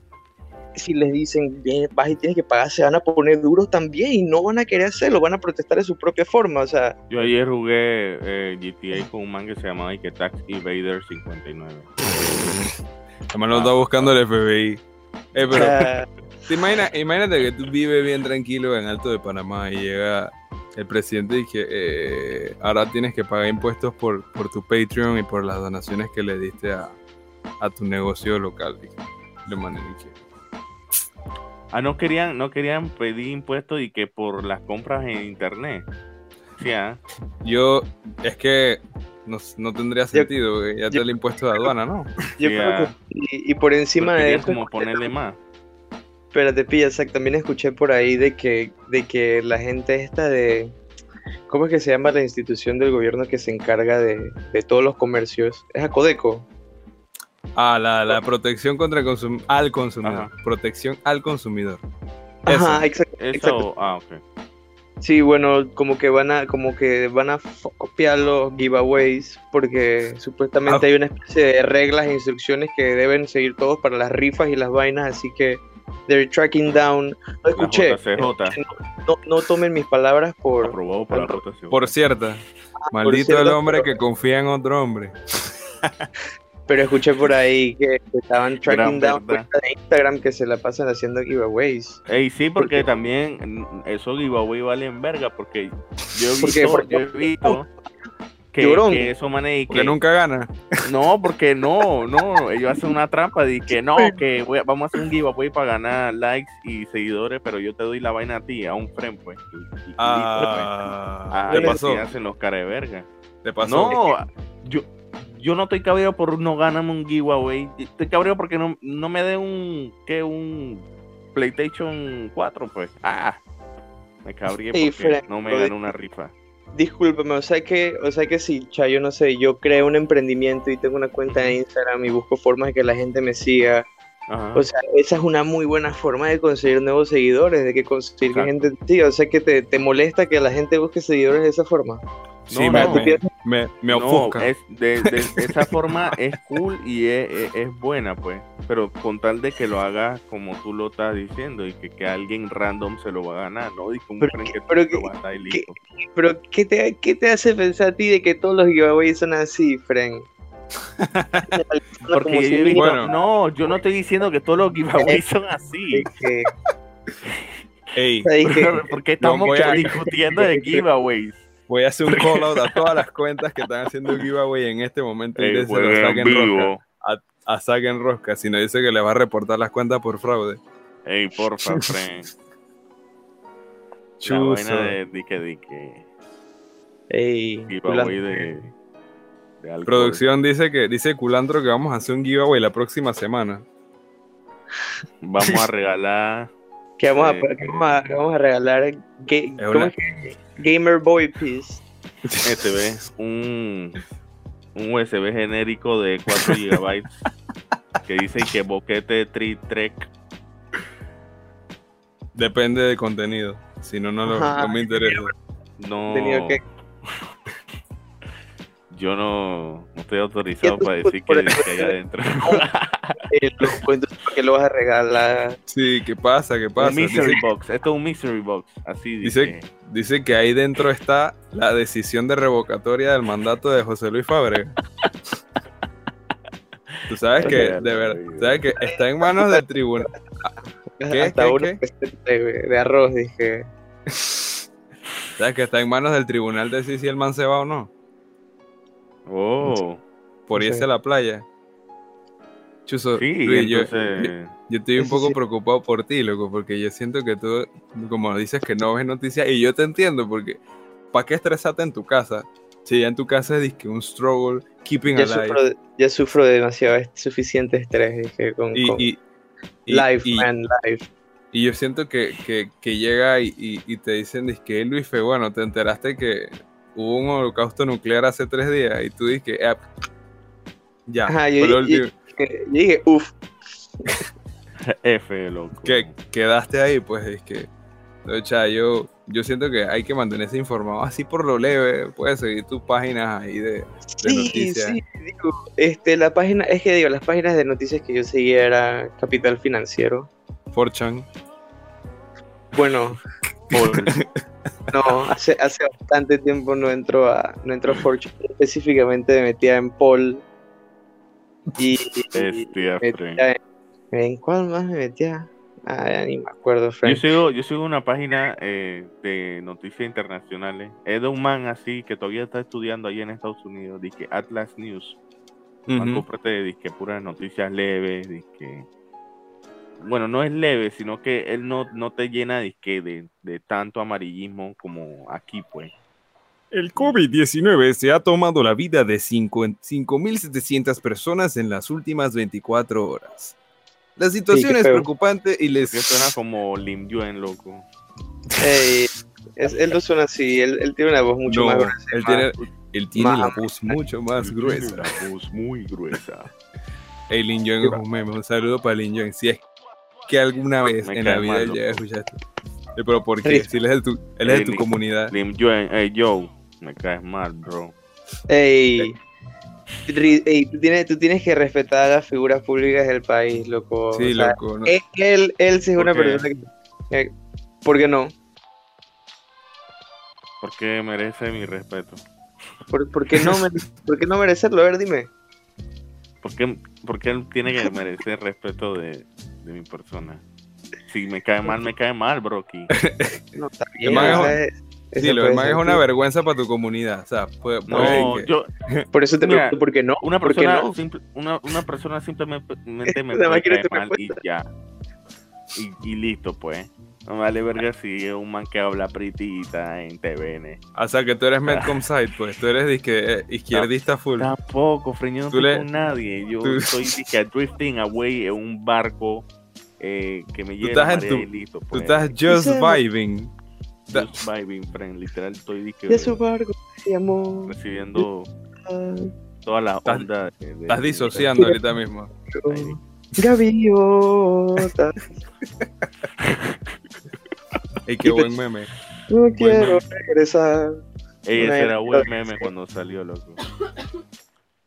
Si les dicen, bien, vas y tienes que pagar, se van a poner duros también y no van a querer hacerlo, van a protestar de su propia forma. O sea, yo ayer jugué eh, GTA con un man que se llamaba Ike Tax Evader 59. Además lo está buscando el FBI. Eh, pero, imagínate que tú vives bien tranquilo en Alto de Panamá y llega el presidente dije, eh, ahora tienes que pagar impuestos por, por tu Patreon y por las donaciones que le diste a, tu negocio local. Dije, Ah, no querían, no querían pedir impuestos y que por las compras en internet. ¿ah? Yo, es que no, no tendría sentido, porque ya te el impuesto de aduana, ¿no? Yo creo que y, y, por encima de eso. como ponerle más. Espérate, pilla, también escuché por ahí de que, de que la gente esta de. ¿Cómo es que se llama la institución del gobierno que se encarga de, de todos los comercios? Es Acodeco. Ah, la, la protección contra el consum al consumidor. Protección al consumidor. Ajá, exacto. Eso, ah, ok. Sí, bueno, como que van a, como que van a copiar los giveaways porque supuestamente ah. hay una especie de reglas e instrucciones que deben seguir todos para las rifas y las vainas, así que they're tracking down. No escuché. No, no, tomen mis palabras por. por Por cierto, ah, maldito el hombre que confía en otro hombre. Pero escuché por ahí que, estaban tracking down de Instagram que se la pasan haciendo giveaways. Ey, sí, porque también esos giveaways valen verga, porque yo he visto, yo he visto que, que eso que nunca gana. No, porque no, no, ellos hacen una trampa de que no, que vamos a hacer un giveaway para ganar likes y seguidores, pero yo te doy la vaina a ti, a un friend, pues. ah, ¿Qué pasó? hacen los cara de verga. ¿Te pasó? No, yo, yo no estoy cabreado por no ganarme un giveaway. Estoy cabreado porque no, no me dé un, ¿qué? Un PlayStation 4, pues. Ah, me cabría porque no me dan una rifa discúlpeme, o sea que, o sea que sí, cha, yo no sé, yo creo un emprendimiento y tengo una cuenta de Instagram y busco formas de que la gente me siga. O sea, esa es una muy buena forma de conseguir nuevos seguidores, de que conseguir que gente siga. O sea que te, te molesta que la gente busque seguidores de esa forma. Sí, me, me, me, ofusca. es de, esa forma es cool y es, es, buena, pues. Pero con tal de que lo haga como tú lo estás diciendo y que, que alguien random se lo va a ganar, ¿no? Y como pero, que, pero, que, pero ¿qué te, ¿qué te hace pensar a ti de que todos los giveaways son así, Frank? Porque yo bueno. no, yo no estoy diciendo que todos los giveaways son así. Ey, porque estamos discutiendo de giveaways. Voy a hacer un call out a todas las cuentas que están haciendo giveaway en este momento y se lo saquen rosca. A, saquen rosca, si no dice que le va a reportar las cuentas por fraude. Ey, porfa, friend. Chuso. de dique dique. Ey, giveaway de, de Producción dice que dice Culantro que vamos a hacer un giveaway la próxima semana. Vamos a regalar. ¿Qué vamos, a, eh, ¿qué vamos, a, vamos a regalar? ¿Qué, ¿cómo es que? Gamer Boy Piece. ve un, un USB genérico de 4 GB que dice que boquete tri trek. Depende del contenido. Si no, no, no me interesa. No. Yo no, no estoy autorizado para decir que, que hay adentro. ¿Por qué lo vas a regalar? Sí, ¿qué pasa? ¿Qué pasa? Un mystery box. Esto es un mystery box. Así dice. Dice, que ahí dentro está la decisión de revocatoria del mandato de José Luis Fábrega. Tú sabes que, de verdad, sabes que está en manos del tribunal. ¿Qué? Hasta ¿Qué, qué? De, arroz, dije. ¿Sabes que está en manos del tribunal de si el man se va o no? Oh. Por irse a la playa. Chuso, yo, estoy un poco preocupado por ti, loco, porque yo siento que tú, como dices que no ves noticias, y yo te entiendo, porque ¿para qué estresarte en tu casa? Si ya en tu casa es que un struggle, keeping ya alive. Sufro, ya sufro demasiado, suficiente estrés, dije, con, y, life, man, life. Y yo siento que, que, llega y, te dicen, que Luis, bueno, te enteraste que hubo un holocausto nuclear hace tres días y tú dices, eh, ya, Ajá, yo, dije, uff. F, loco. Que quedaste ahí, pues es que. O sea, yo, yo siento que hay que mantenerse informado así por lo leve. Puedes seguir tus páginas ahí de, de sí, noticias. Sí, digo, este, la página, es que digo, las páginas de noticias que yo seguía era Capital Financiero. Forchan. Bueno, no, hace, hace bastante tiempo no entro a, no entro a Fortune. Específicamente me metía en Paul y, en, cuál más me metía? Ah, ni me acuerdo, Yo sigo, yo sigo una página eh, de noticias internacionales. Es de un man así que todavía está estudiando ahí en Estados Unidos, dice Atlas News. Uh de puras noticias leves, que bueno, no es leve, sino que él no, no te llena de, de, de tanto amarillismo como aquí, pues. El COVID-19 se ha tomado la vida de 5.700 personas en las últimas 24 horas. La situación es preocupante y les... Suena como Lim Yuen, loco. Él no suena así, él, tiene una voz mucho más gruesa. Él tiene, él tiene la voz mucho más gruesa. La voz muy gruesa. Hey, Lin Yuen es un meme. Un saludo para Lin Yuen. Si es que alguna vez en la vida ya escuchaste. Pero ¿por qué? Si él es de tu, él es de tu comunidad. Lim Yuen, hey, yo, me caes mal, bro. Ey, ey tú, tienes, tú tienes que respetar a las figuras públicas del país, loco. Sí, loco. No. Él, él sí es una persona que... ¿Por qué no? Porque merece mi respeto. ¿Por, por, qué, no ¿por qué no merecerlo? A ver, dime. Porque, porque él tiene que merecer respeto de, de mi persona. Si me cae mal, me cae mal, Brocky. No, está bien. Es, Sí, lo demás es una vergüenza para tu comunidad. O sea, puede, no, yo, por eso te pregunto, ¿por qué no? Una persona, una, una, persona simplemente me puede caer mal y ya. Y, y, listo, pues. No vale verga si es un man que habla pritita en TVN. O sea, que tú eres Medcom Side, pues. Tú eres disque, eh, izquierdista full. Tampoco, freño, no estoy con nadie. Yo soy disque drifting away en un barco eh, que me lleva a y listo. Pues. Tú estás just vibing. Just vibing, friend. Literal, estoy disque. De su barco, amor. Recibiendo toda la onda. De, estás disociando ahorita mismo. Gaviota. Ey, qué buen meme. No quiero regresar. Ey, ese era buen meme cuando salió, loco.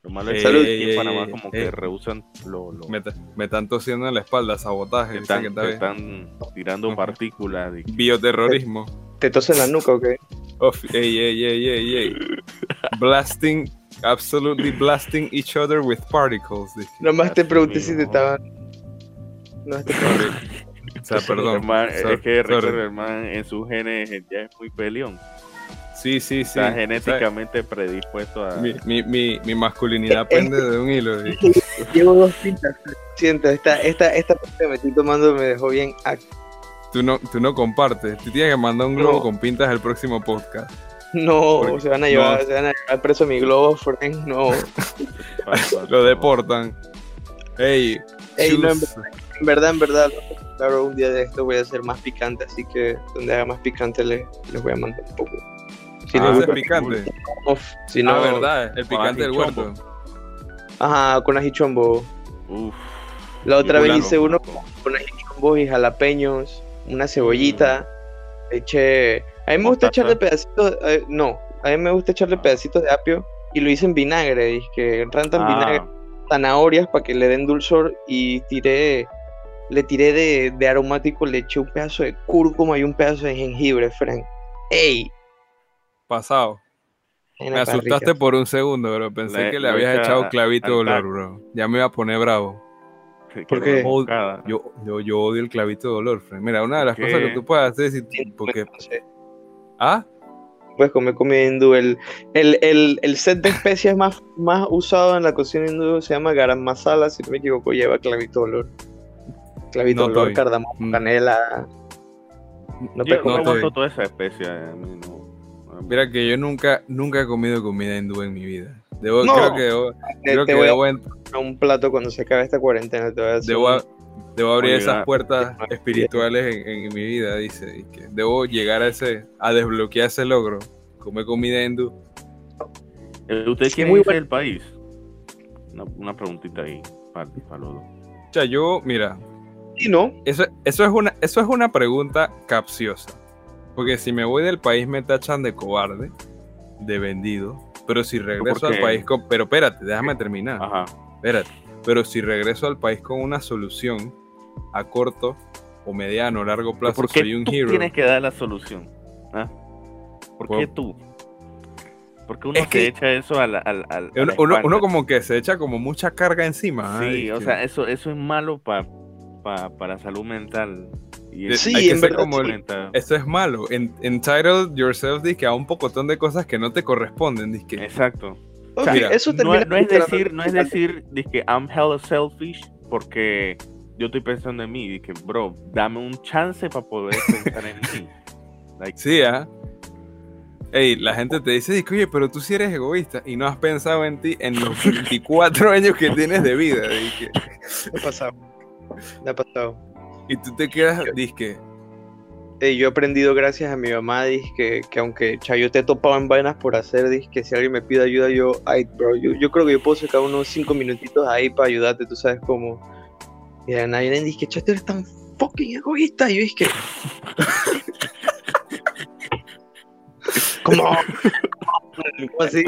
Lo malo es que en Panamá como que rehusan lo... lo... Me, me, están tosiendo en la espalda, sabotaje. Están, que está están tirando partículas. De... Bioterrorismo. ¿Te tosen en la nuca o qué? Ey, ey, ey, ey, ey. blasting, absolutely blasting each other with particles. Nomás te pregunté si te estaban... No te pregunté. O sea, perdón. es que recuerda, hermano, en sus genes ya es muy peleón. Sí, sí, sí. Está genéticamente predispuesto a. Mi, mi, mi, mi masculinidad pende de un hilo. Llevo dos pintas. Siento, esta, esta, esta parte que me estoy tomando me dejó bien. Tú no, tú no compartes. Tú tienes que mandar un globo con pintas al próximo podcast. No, se van a llevar, se van a llevar preso mi globo, friend. No. Lo deportan. Ey, Ey no, en, verdad, en verdad, claro, un día de esto voy a hacer más picante, así que donde haga más picante les, les voy a mandar un poco. Si ah, no, picante. si no, ah, verdad, el picante del huerto. Ajá, con ajichombo. Uf. La otra vez hice uno con ajichombo y jalapeños, una cebollita. Mm. Eché. A mí me gusta echarle pedacitos. Eh, no, a mí me gusta echarle pedacitos de apio y lo hice en vinagre. Y que rantan ah. vinagre, zanahorias para que le den dulzor y tiré. Le tiré de, de aromático, le eché un pedazo de cúrcuma y un pedazo de jengibre, Frank. ¡Ey! Pasado. Me asustaste por un segundo, pero pensé que le habías echado clavito de dolor, bro. Ya me iba a poner bravo. Porque yo, yo, yo, odio el clavito de dolor, Frank. Mira, una de las cosas que tú puedes hacer es porque... ¿Ah? Puedes comer comida hindú. El, el, el, el, set de especias más, más usado en la cocina hindú se llama garam masala, si no me equivoco, lleva clavito de olor. Clavito de olor, cardamomo, mm. canela. No, yo no me toda esa especia, a mí no. Mira que yo nunca, nunca he comido comida hindú en mi vida. Debo, creo que debo, creo que debo a un plato cuando se acabe esta cuarentena. Te voy a debo, debo, abrir esas puertas espirituales en, mi vida, dice. que debo llegar a ese, a desbloquear ese logro. Comer comida hindú. Eh, ¿Usted quiere irse del país? Una, una, preguntita ahí para, para los dos. O sea, yo, mira. ¿Y no? Eso, eso, es una, eso es una pregunta capciosa. Porque si me voy del país me tachan de cobarde, de vendido. Pero si regreso al país con... Pero espérate, déjame terminar. Ajá. Espérate. Pero si regreso al país con una solución a corto o mediano o largo plazo, ¿Por qué soy un tú hero. tienes que dar la solución? ¿Ah? ¿Por qué tú? Porque uno se echa eso al... al, al uno, uno, como que se echa como mucha carga encima. Sí, o sea, eso, eso es malo para para salud mental sí, en verdad. Como eso es malo. En, entitled yourself dice que a un pocotón de cosas que no te corresponden. Exacto. eso no, es decir, no es decir, que I'm hella selfish porque yo estoy pensando en mí. que bro, dame un chance para poder pensar en mí. sí, ¿ah? Ey, la gente te dice, oye, pero tú sí eres egoísta y no has pensado en ti en los 24 años que tienes de vida. Dije. Pasado. Me ha pasado. Y tú te quedas, disque. Eh, yo he aprendido gracias a mi mamá, que, que aunque cha, yo te he topado en vainas por hacer, que si alguien me pide ayuda, yo, ay, bro, yo, yo creo que yo puedo sacar unos 5 minutitos ahí para ayudarte, tú sabes cómo. Y a nadie dice, cha, tú eres tan fucking egoísta. Y yo dije, como así.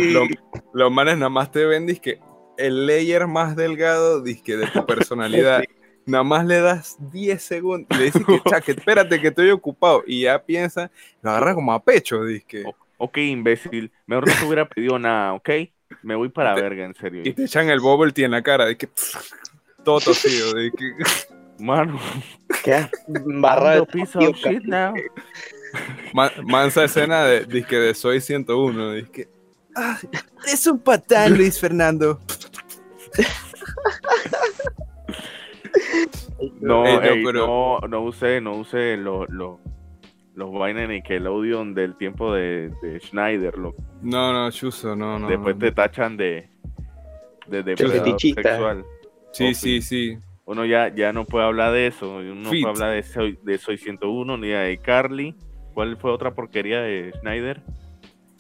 Los manes nada más te ven, que el layer más delgado, disque de tu personalidad. Nada más le das 10 segundos, le dices que, chaque, espérate que estoy ocupado. Y ya piensa, lo agarra como a pecho, disque. ok, imbécil, mejor no te hubiera pedido nada, ok. Me voy para verga, en serio. Y te echan el bubble tea en la cara, de que todo tosido, de que. Mano. ¿Qué? Barra piece of shit now. mansa escena de, disque de Soy 101. Disque, ah, es un patán, Luis Fernando. no, no, no use, no use los lo, los vainas ni que el audio del tiempo de, de Schneider. Lo, no, no, chuso, no, no. Después te tachan de, de, de sexual. Sí, sí, sí. Uno ya, ya no puede hablar de eso. Uno no puede hablar de Soy, de Soy 101 ni de Carly ¿Cuál fue otra porquería de Schneider?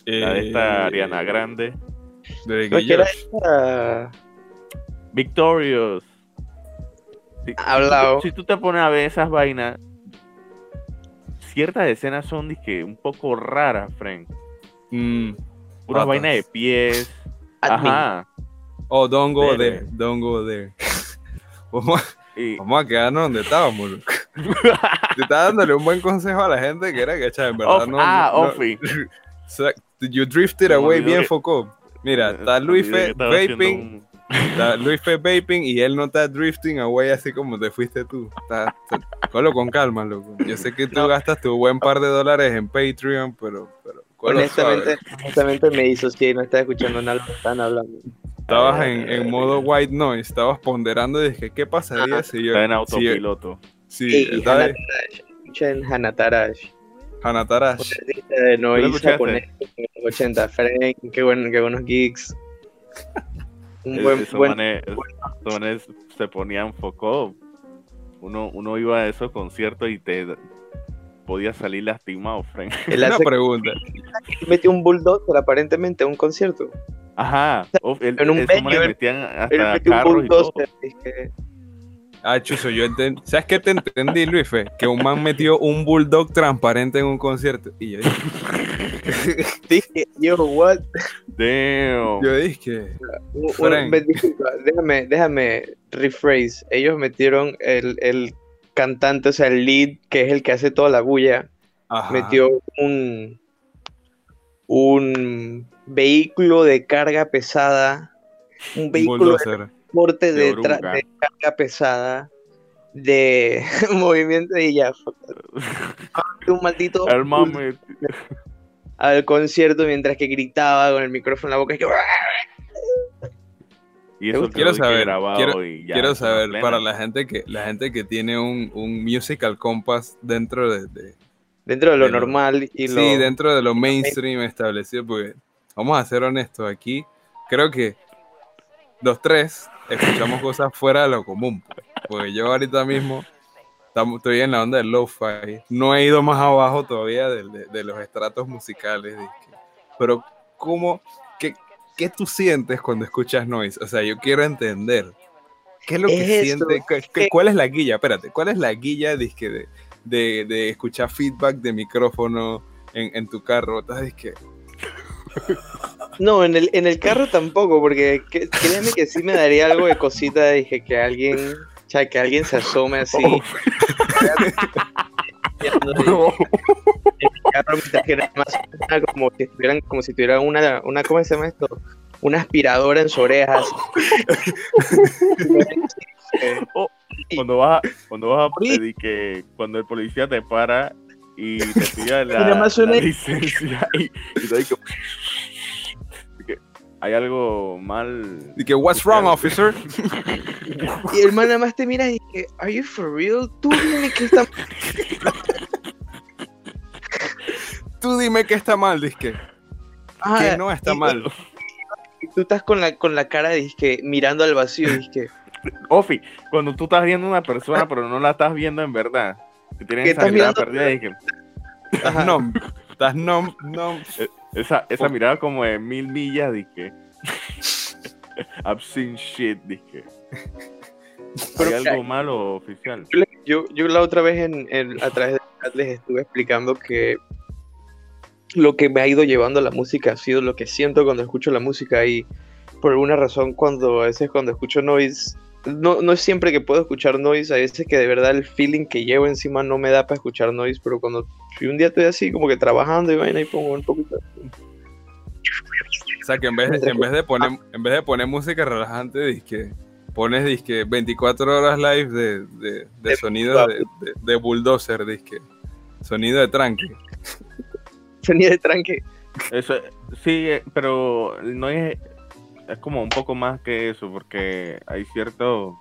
la de esta eh, Ariana Grande. De Victorious. Si, Hablado. Si, tú te pones a ver esas vainas, ciertas escenas son dije, un poco raras, Frank. Mm, Una vaina de pies. Ajá. Oh, don't go there. Don't go there. Vamos a quedarnos donde estábamos, Te estaba dándole un buen consejo a la gente que era que, en verdad, no. Ah, Ofi. you drifted away bien, Foucault. Mira, está Luis vaping. Está Luis Fe vaping y él no está drifting away así como te fuiste tú. Está, colo con calma, loco. Yo sé que tú gastas tu buen par de dólares en Patreon, pero. pero honestamente, honestamente me hizo si no estaba escuchando nada que están hablando. Estabas en, en, modo white noise, estabas ponderando y dije, ¿qué pasaría si yo... Está en autopiloto. Sí, sí está en... Escuchen Hanatarash. Hanatarash. No hice poner 80. Frank, qué, bueno, qué buenos geeks. Un buen, buen, buen... se ponían foco. Uno, uno iba a esos conciertos y te podía salir lastimado, Frank. Una pregunta. Metió un bulldog aparentemente a un concierto. Ajá. en un medio, metían hasta carros y todo. Ah, Chuso, yo entendí. ¿Sabes qué te entendí, Luis? Que un man metió un bulldog transparente en un concierto. Y yo dije, yo, what? Damn. Yo dije. déjame, déjame rephrase. Ellos metieron el, el, cantante, o sea, el lead, que es el que hace toda la bulla. Metió un. Un vehículo de carga pesada, un vehículo de transporte de, carga pesada, de movimiento y ya. un maldito al concierto mientras que gritaba con el micrófono en la boca. Y eso quiero saber, quiero, saber para la gente que la gente que tiene un, un musical compass dentro de, dentro de lo normal y sí, dentro de lo mainstream establecido, porque vamos a ser honestos aquí, creo que los tres escuchamos cosas fuera de lo común. Porque yo ahorita mismo estoy en la onda del lo-fi. No he ido más abajo todavía de, los estratos musicales. Pero, ¿cómo? Qué, ¿Qué tú sientes cuando escuchas noise? O sea, yo quiero entender. ¿Qué es lo que sientes? ¿Cuál es la guilla? Espérate, ¿cuál es la guilla de, de, de escuchar feedback de micrófono en, en tu carro? ¿Estás que no, en el, en el carro tampoco, porque créeme que sí me daría algo de cosita. Dije que alguien, o que alguien se asome así. Oh. En el carro me más como si tuvieran, como si tuvieran una, una, ¿cómo se llama esto? Una aspiradora en sus orejas. Oh, cuando vas, cuando vas a pedir que cuando el policía te para y te pide la, licencia y, y te dice que hay algo mal. Y que, what's wrong, officer? y el man nada más te mira y dice, are you for real? Tú dime que está Tú dime que está mal, disque. que no está mal. Y tú estás con la, con la cara disque, mirando al vacío, disque. Ofi, cuando tú estás viendo a una persona, pero no la estás viendo en verdad. Que tienes esa mirada perdida, disque. No, estás no, no. E, esa, esa mirada como de mil millas, disque. I've seen shit, disque. ¿Hay algo malo oficial? Yo, yo la otra vez en, a través de les estuve explicando que lo que me ha ido llevando a la música ha sido lo que siento cuando escucho la música y por alguna razón cuando a veces cuando escucho noise no, no es siempre que puedo escuchar noise, a veces que de verdad el feeling que llevo encima no me da para escuchar noise, pero cuando un día estoy así como que trabajando y vaina y pongo un poquito. O sea que en vez de, en vez de poner en vez de poner música relajante, disque pones disque 24 horas live de, de, de sonido de, de, bulldozer, disque. Sonido de tranque. Sonido de tranque. Eso, sí, eh, pero no es, es como un poco más que eso, porque hay cierto,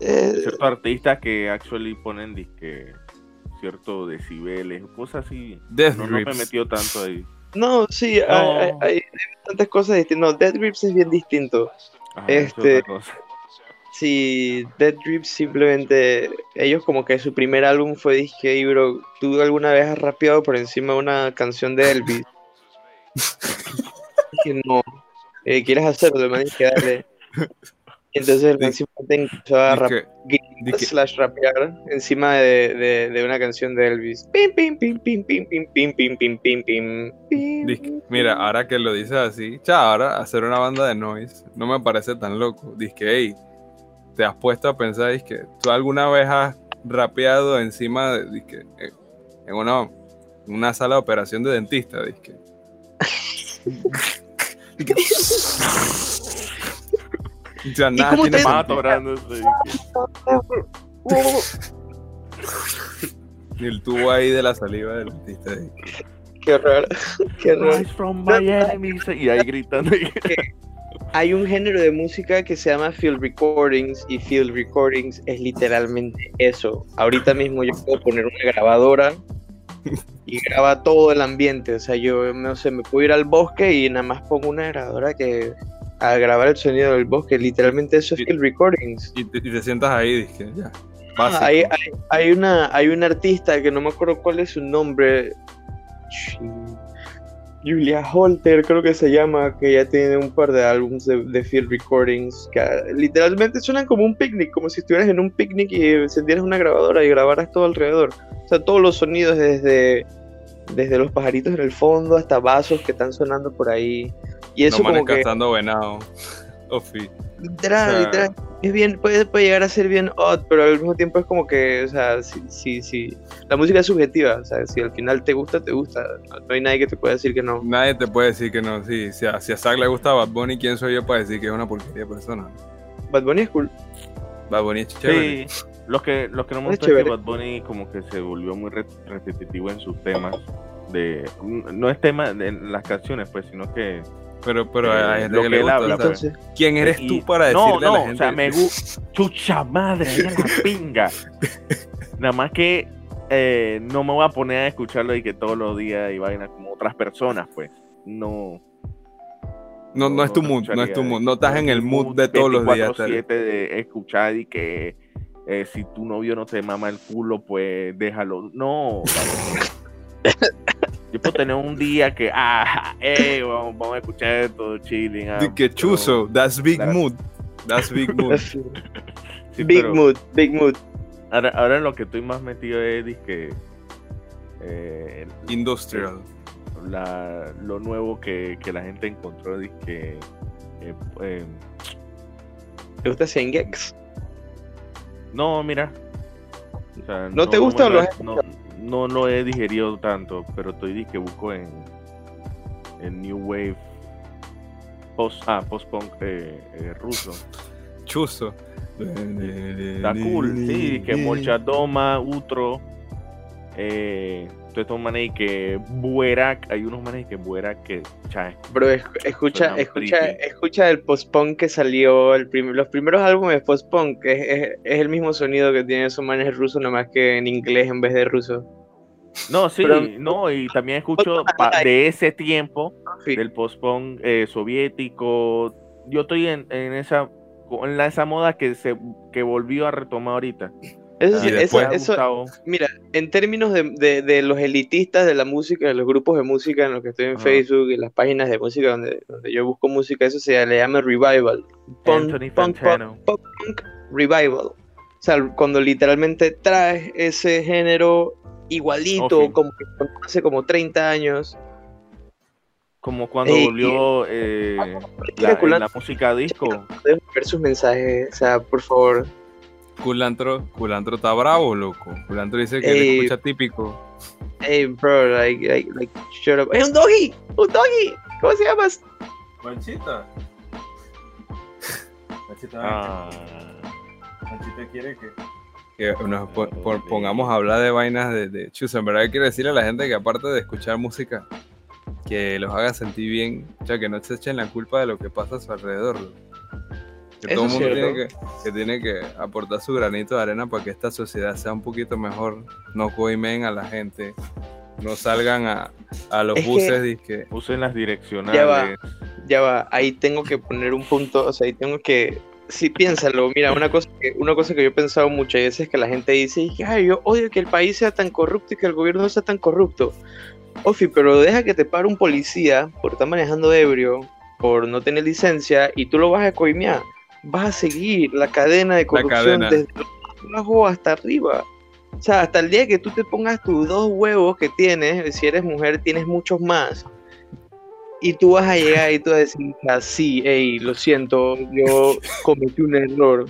eh, ciertos artistas que actually ponen disque cierto decibeles, cosas así. Death no, no, me metió tanto ahí. No, sí, Hay, hay, tantas cosas distintas. No, Dead Grips es bien distinto. este, Sí, Dead Grips simplemente, ellos como que su primer álbum fue disque, bro, ¿tú alguna vez has rapeado por encima de una canción de Elvis? Dije, no, eh, ¿quieres hacerlo? Me que darle. Entonces el man simplemente empezó a rap slash rapear encima de, de, de, una canción de Elvis. Pim, pim, pim, pim, pim, pim, pim, pim, pim, pim, pim, pim. Mira, ahora que lo dices así, cha, ahora hacer una banda de noise no me parece tan loco. Dice, hey, te has puesto a pensar, que tú alguna vez has rapeado encima de, eh, en una, una sala de operación de dentista, ya nada tiene Y el tubo ahí de la saliva del dentista. Qué raro. Qué raro. Y ahí gritando hay un género de música que se llama field recordings y field recordings es literalmente eso. Ahorita mismo yo puedo poner una grabadora y graba todo el ambiente. O sea, yo no sé, me puedo ir al bosque y nada más pongo una grabadora que a grabar el sonido del bosque. Literalmente eso es field recordings. Y te, sientas ahí, dije, ya. Ah, hay, hay, hay, una, hay un artista que no me acuerdo cuál es su nombre. Julia Holter, creo que se llama, que ya tiene un par de álbumes de, field recordings que ah, literalmente suenan como un picnic, como si estuvieras en un picnic y encendieras una grabadora y grabaras todo alrededor. O sea, todos los sonidos desde, desde los pajaritos en el fondo hasta vasos que están sonando por ahí. Y eso como que... venado. Literal, literal. Es bien, puede, puede llegar a ser bien odd, pero al mismo tiempo es como que, o sea, si, si, si, la música es subjetiva, o sea, si al final te gusta, te gusta. No, hay nadie que te pueda decir que no. Nadie te puede decir que no, sí. Si a, si a Zack le gusta Bad Bunny, ¿quién soy yo para decir que es una porquería de persona? Bad Bunny es cool. Bad Bunny es chévere. Sí, los que, los que no me gusta es que Bad Bunny como que se volvió muy repetitivo en sus temas. De, no es tema en las canciones, pues, sino que pero, pero hay gente que, le gusta, ¿Quién eres tú para decirle no, a la gente? O sea, me gusta. Chucha madre, la pinga. Nada más que eh, no me voy a poner a escucharlo y que todos los días y vaina como otras personas, pues. No. No, no, es tu mood, no es tu mood, no estás en el mood de todos los días. 7 de escuchar y que eh, si tu novio no te mama el culo, pues déjalo. No. Puedo tener un día que, ah, eh, vamos, a escuchar esto, chilling. Ah, que chuzo, that's big mood. That's big mood. big mood, big mood. Ahora, ahora lo que estoy más metido es que. Eh, Industrial. La, lo nuevo que, que, la gente encontró es que. Eh, eh, ¿Te gusta Sengex? No, mira. O sea, ¿No, te gusta o lo has no, no lo he digerido tanto, pero estoy que busco en, en New Wave post, ah, post punk eh, eh, ruso. Chuso. Está cool, sí, que Molchadoma, Utro, eh, estos manes que Buerak, hay unos manes que Buerak que. Bro, escucha, escucha, escucha el post-punk que salió, el los primeros álbumes post-punk, es, es, es, el mismo sonido que tienen esos manes rusos, nada más que en inglés en vez de ruso. No, sí, no, y también escucho de ese tiempo, del post-punk eh, soviético. Yo estoy en, en esa en esa moda que se que volvió a retomar ahorita. Eso, eso, mira, en términos de, de, los elitistas de la música, de los grupos de música en los que estoy en Facebook y las páginas de música donde, donde yo busco música, eso se le llama revival. Punk, punk, punk, revival. O sea, cuando literalmente traes ese género igualito, como hace como 30 años. Como cuando volvió eh, la, la, música disco. Ver sus mensajes, o sea, por favor Culantro, Culantro está bravo, loco. Culantro dice que le escucha típico. Hey, bro, like, like, like, shut up. ¡Hey, un doggy! ¡Un doggy! ¿Cómo se llama? Manchita. Manchita, ah. Manchita quiere que que nos pongamos a hablar de vainas de, de chus. En verdad quiero decirle a la gente que aparte de escuchar música, que los haga sentir bien, o sea, que no se echen la culpa de lo que pasa a su alrededor. Que todo el mundo tiene que, tiene que aportar su granito de arena para que esta sociedad sea un poquito mejor. No coimen a la gente. No salgan a, a los buses que, usen las direccionales. Ya va, ya va. Ahí tengo que poner un punto. O sea, ahí tengo que. Sí, piénsalo. Mira, una cosa que, una cosa que yo he pensado muchas veces es que la gente dice: Ay, yo odio que el país sea tan corrupto y que el gobierno sea tan corrupto. Ofi, pero deja que te pare un policía por estar manejando ebrio, por no tener licencia, y tú lo vas a coimear vas a seguir la cadena de corrupción desde abajo hasta arriba. O sea, hasta el día que tú te pongas tus dos huevos que tienes, si eres mujer, tienes muchos más. Y tú vas a llegar y tú vas a decir, así, ah, hey, lo siento, yo cometí un error.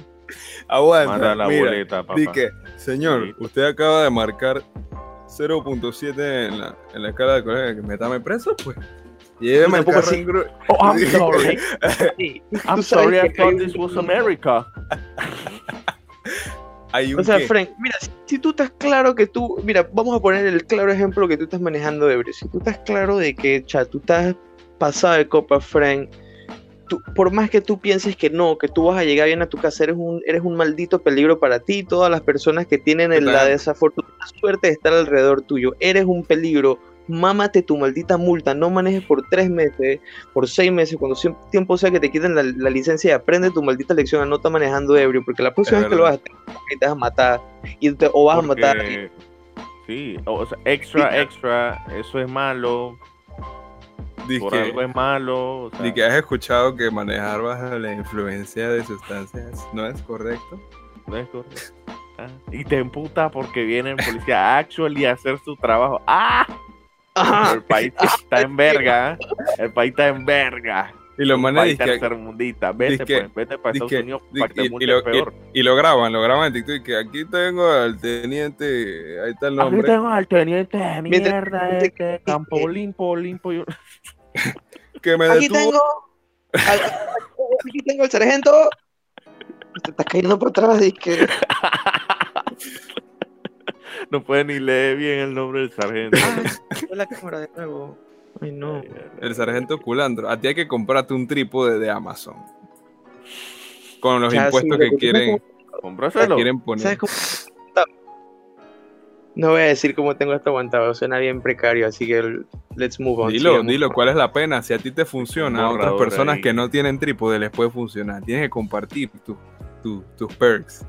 Aguanta, la boleta, papá. Dice, señor, usted acaba de marcar 0.7 en la, en la escala de colega que me preso, pues Lléveme el. Oh, I'm sorry. I'm sorry, I thought this was America. o sea, Frank, mira, si, tú estás claro que tú, mira, vamos a poner el claro ejemplo que tú estás manejando de Si tú estás claro de que, cha, tú estás pasado de copa, Frank, tú, por más que tú pienses que no, que tú vas a llegar bien a tu casa, eres un, eres un maldito peligro para ti y todas las personas que tienen la desafortunada suerte de estar alrededor tuyo. Eres un peligro mámate tu maldita multa, no manejes por tres meses, por seis meses, cuando tiempo sea que te quiten la, licencia y aprende tu maldita lección a no estar manejando ebrio, porque la próxima vez que lo vas a hacer, te vas a matar, y te, o vas a matar. Sí, o sea, extra, extra, eso es malo. por algo es malo. O que has escuchado que manejar bajo la influencia de sustancias no es correcto. No es correcto. Ah, y te emputa porque viene el policía actually a hacer su trabajo. ¡Ah! El país está en verga. El país está en verga. Y lo manes que mundita. Vete, pues, vete para Estados Unidos para que y, lo, peor. Y, lo graban, lo graban en TikTok y que aquí tengo al teniente, ahí está el nombre. Aquí tengo al teniente de mierda este, Campo Limpo, Limpo. que me aquí tengo al, aquí tengo el sargento. Te estás cayendo por atrás, que no puede ni leer bien el nombre del sargento. la cámara de nuevo. Ay, no. El sargento Culandro. A ti hay que comprarte un trípode de Amazon. Con los impuestos que quieren, quieren poner. No voy a decir cómo tengo esto aguantado, suena bien precario, así que let's move on. Dilo, dilo, ¿cuál es la pena? Si a ti te funciona, a otras personas que no tienen trípode les puede funcionar. Tienes que compartir tus perks.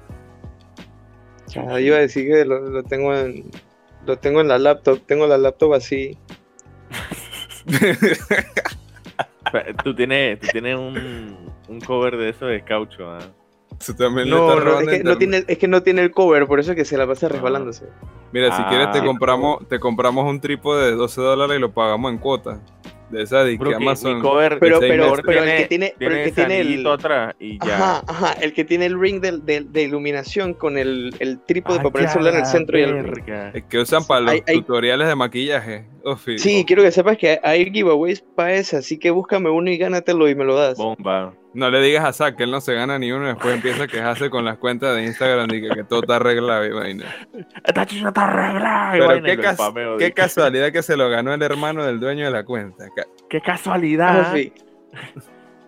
Ah, iba a decir que lo, tengo en lo tengo en la laptop, tengo la laptop así. tú tienes, tú tienes un, un cover de eso de caucho, ¿ah? no, es, que no tiene, es que no tiene el cover, por eso es que se la pasa resbalándose. Mira, si quieres te ah, compramos, te compramos un trípode de 12 dólares y lo pagamos en cuota de esa de que Amazon. Cover, pero, pero, pero el que tiene, pero el que tiene el atrás y ya. Ajá, ajá, el que tiene el ring de, de, de iluminación con el, el trípode para poner el celular en el centro y el Es que usan para los tutoriales de maquillaje. sí, quiero que sepas que hay giveaways para ese, así que búscame uno y gánatelo y me lo das. Bomba. No le digas a Zack que él no se gana ni uno y después empieza a quejarse con las cuentas de Instagram y que, todo está arreglado y vaina. Esta chicha está arreglada. Pero qué, qué casualidad que se lo ganó el hermano del dueño de la cuenta. Qué casualidad.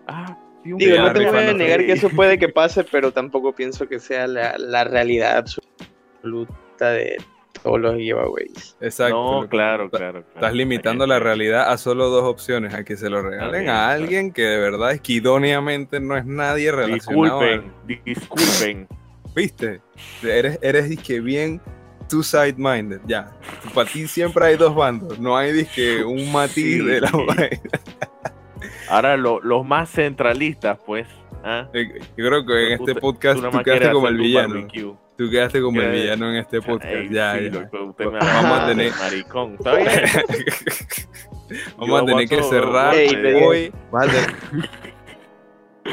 Ah, Digo, no te voy a negar que eso puede que pase, pero tampoco pienso que sea la, la realidad absoluta de todos los giveaways. Exacto. No, claro, claro, Estás limitando la realidad a solo dos opciones, a que se lo regalen a alguien que de verdad es que idóneamente no es nadie relacionado. Disculpen, disculpen. ¿Viste? Eres, eres que bien two-side-minded, ya. Para ti siempre hay dos bandos, no hay disque un matiz de la Ahora los más centralistas, pues. ¿Ah? Yo creo que en este podcast tú, quedaste como el villano. Tú quedaste como el villano en este podcast. ya, ya. Vamos a tener. Maricón, Vamos a tener que cerrar hoy.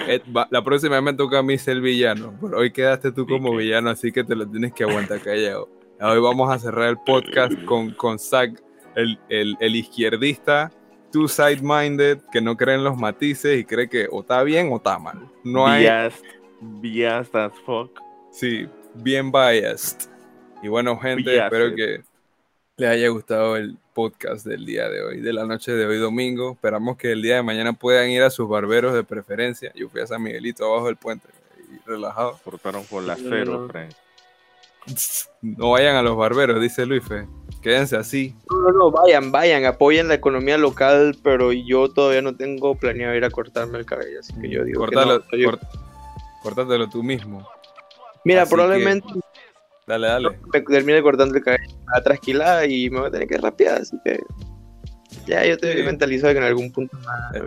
Eh, la próxima vez me toca a mí ser villano. Pero hoy quedaste tú como villano, así que te lo tienes que aguantar callado. Hoy vamos a cerrar el podcast con, con Zach, el, el, el izquierdista, two-side-minded, que no cree en los matices y cree que o está bien o está mal. No biased, hay... Biased as fuck. Sí, bien biased. Y bueno, gente, espero que les haya gustado el podcast del día de hoy, de la noche de hoy domingo. Esperamos que el día de mañana puedan ir a sus barberos de preferencia. Yo fui a San Miguelito abajo del puente y relajado. Cortaron por la cero, No vayan a los barberos, dice Luife. Quédense así. No, no, no, vayan, vayan, apoyen la economía local, pero yo todavía no tengo planeado ir a cortarme el cabello, así que yo digo Cortalo, Córtatelo tú mismo. Mira, probablemente Dale, dale. Me termine cortando el cabello a trasquilada y me voy a tener que rapear, así que ya yo estoy mentalizado que en algún punto eh,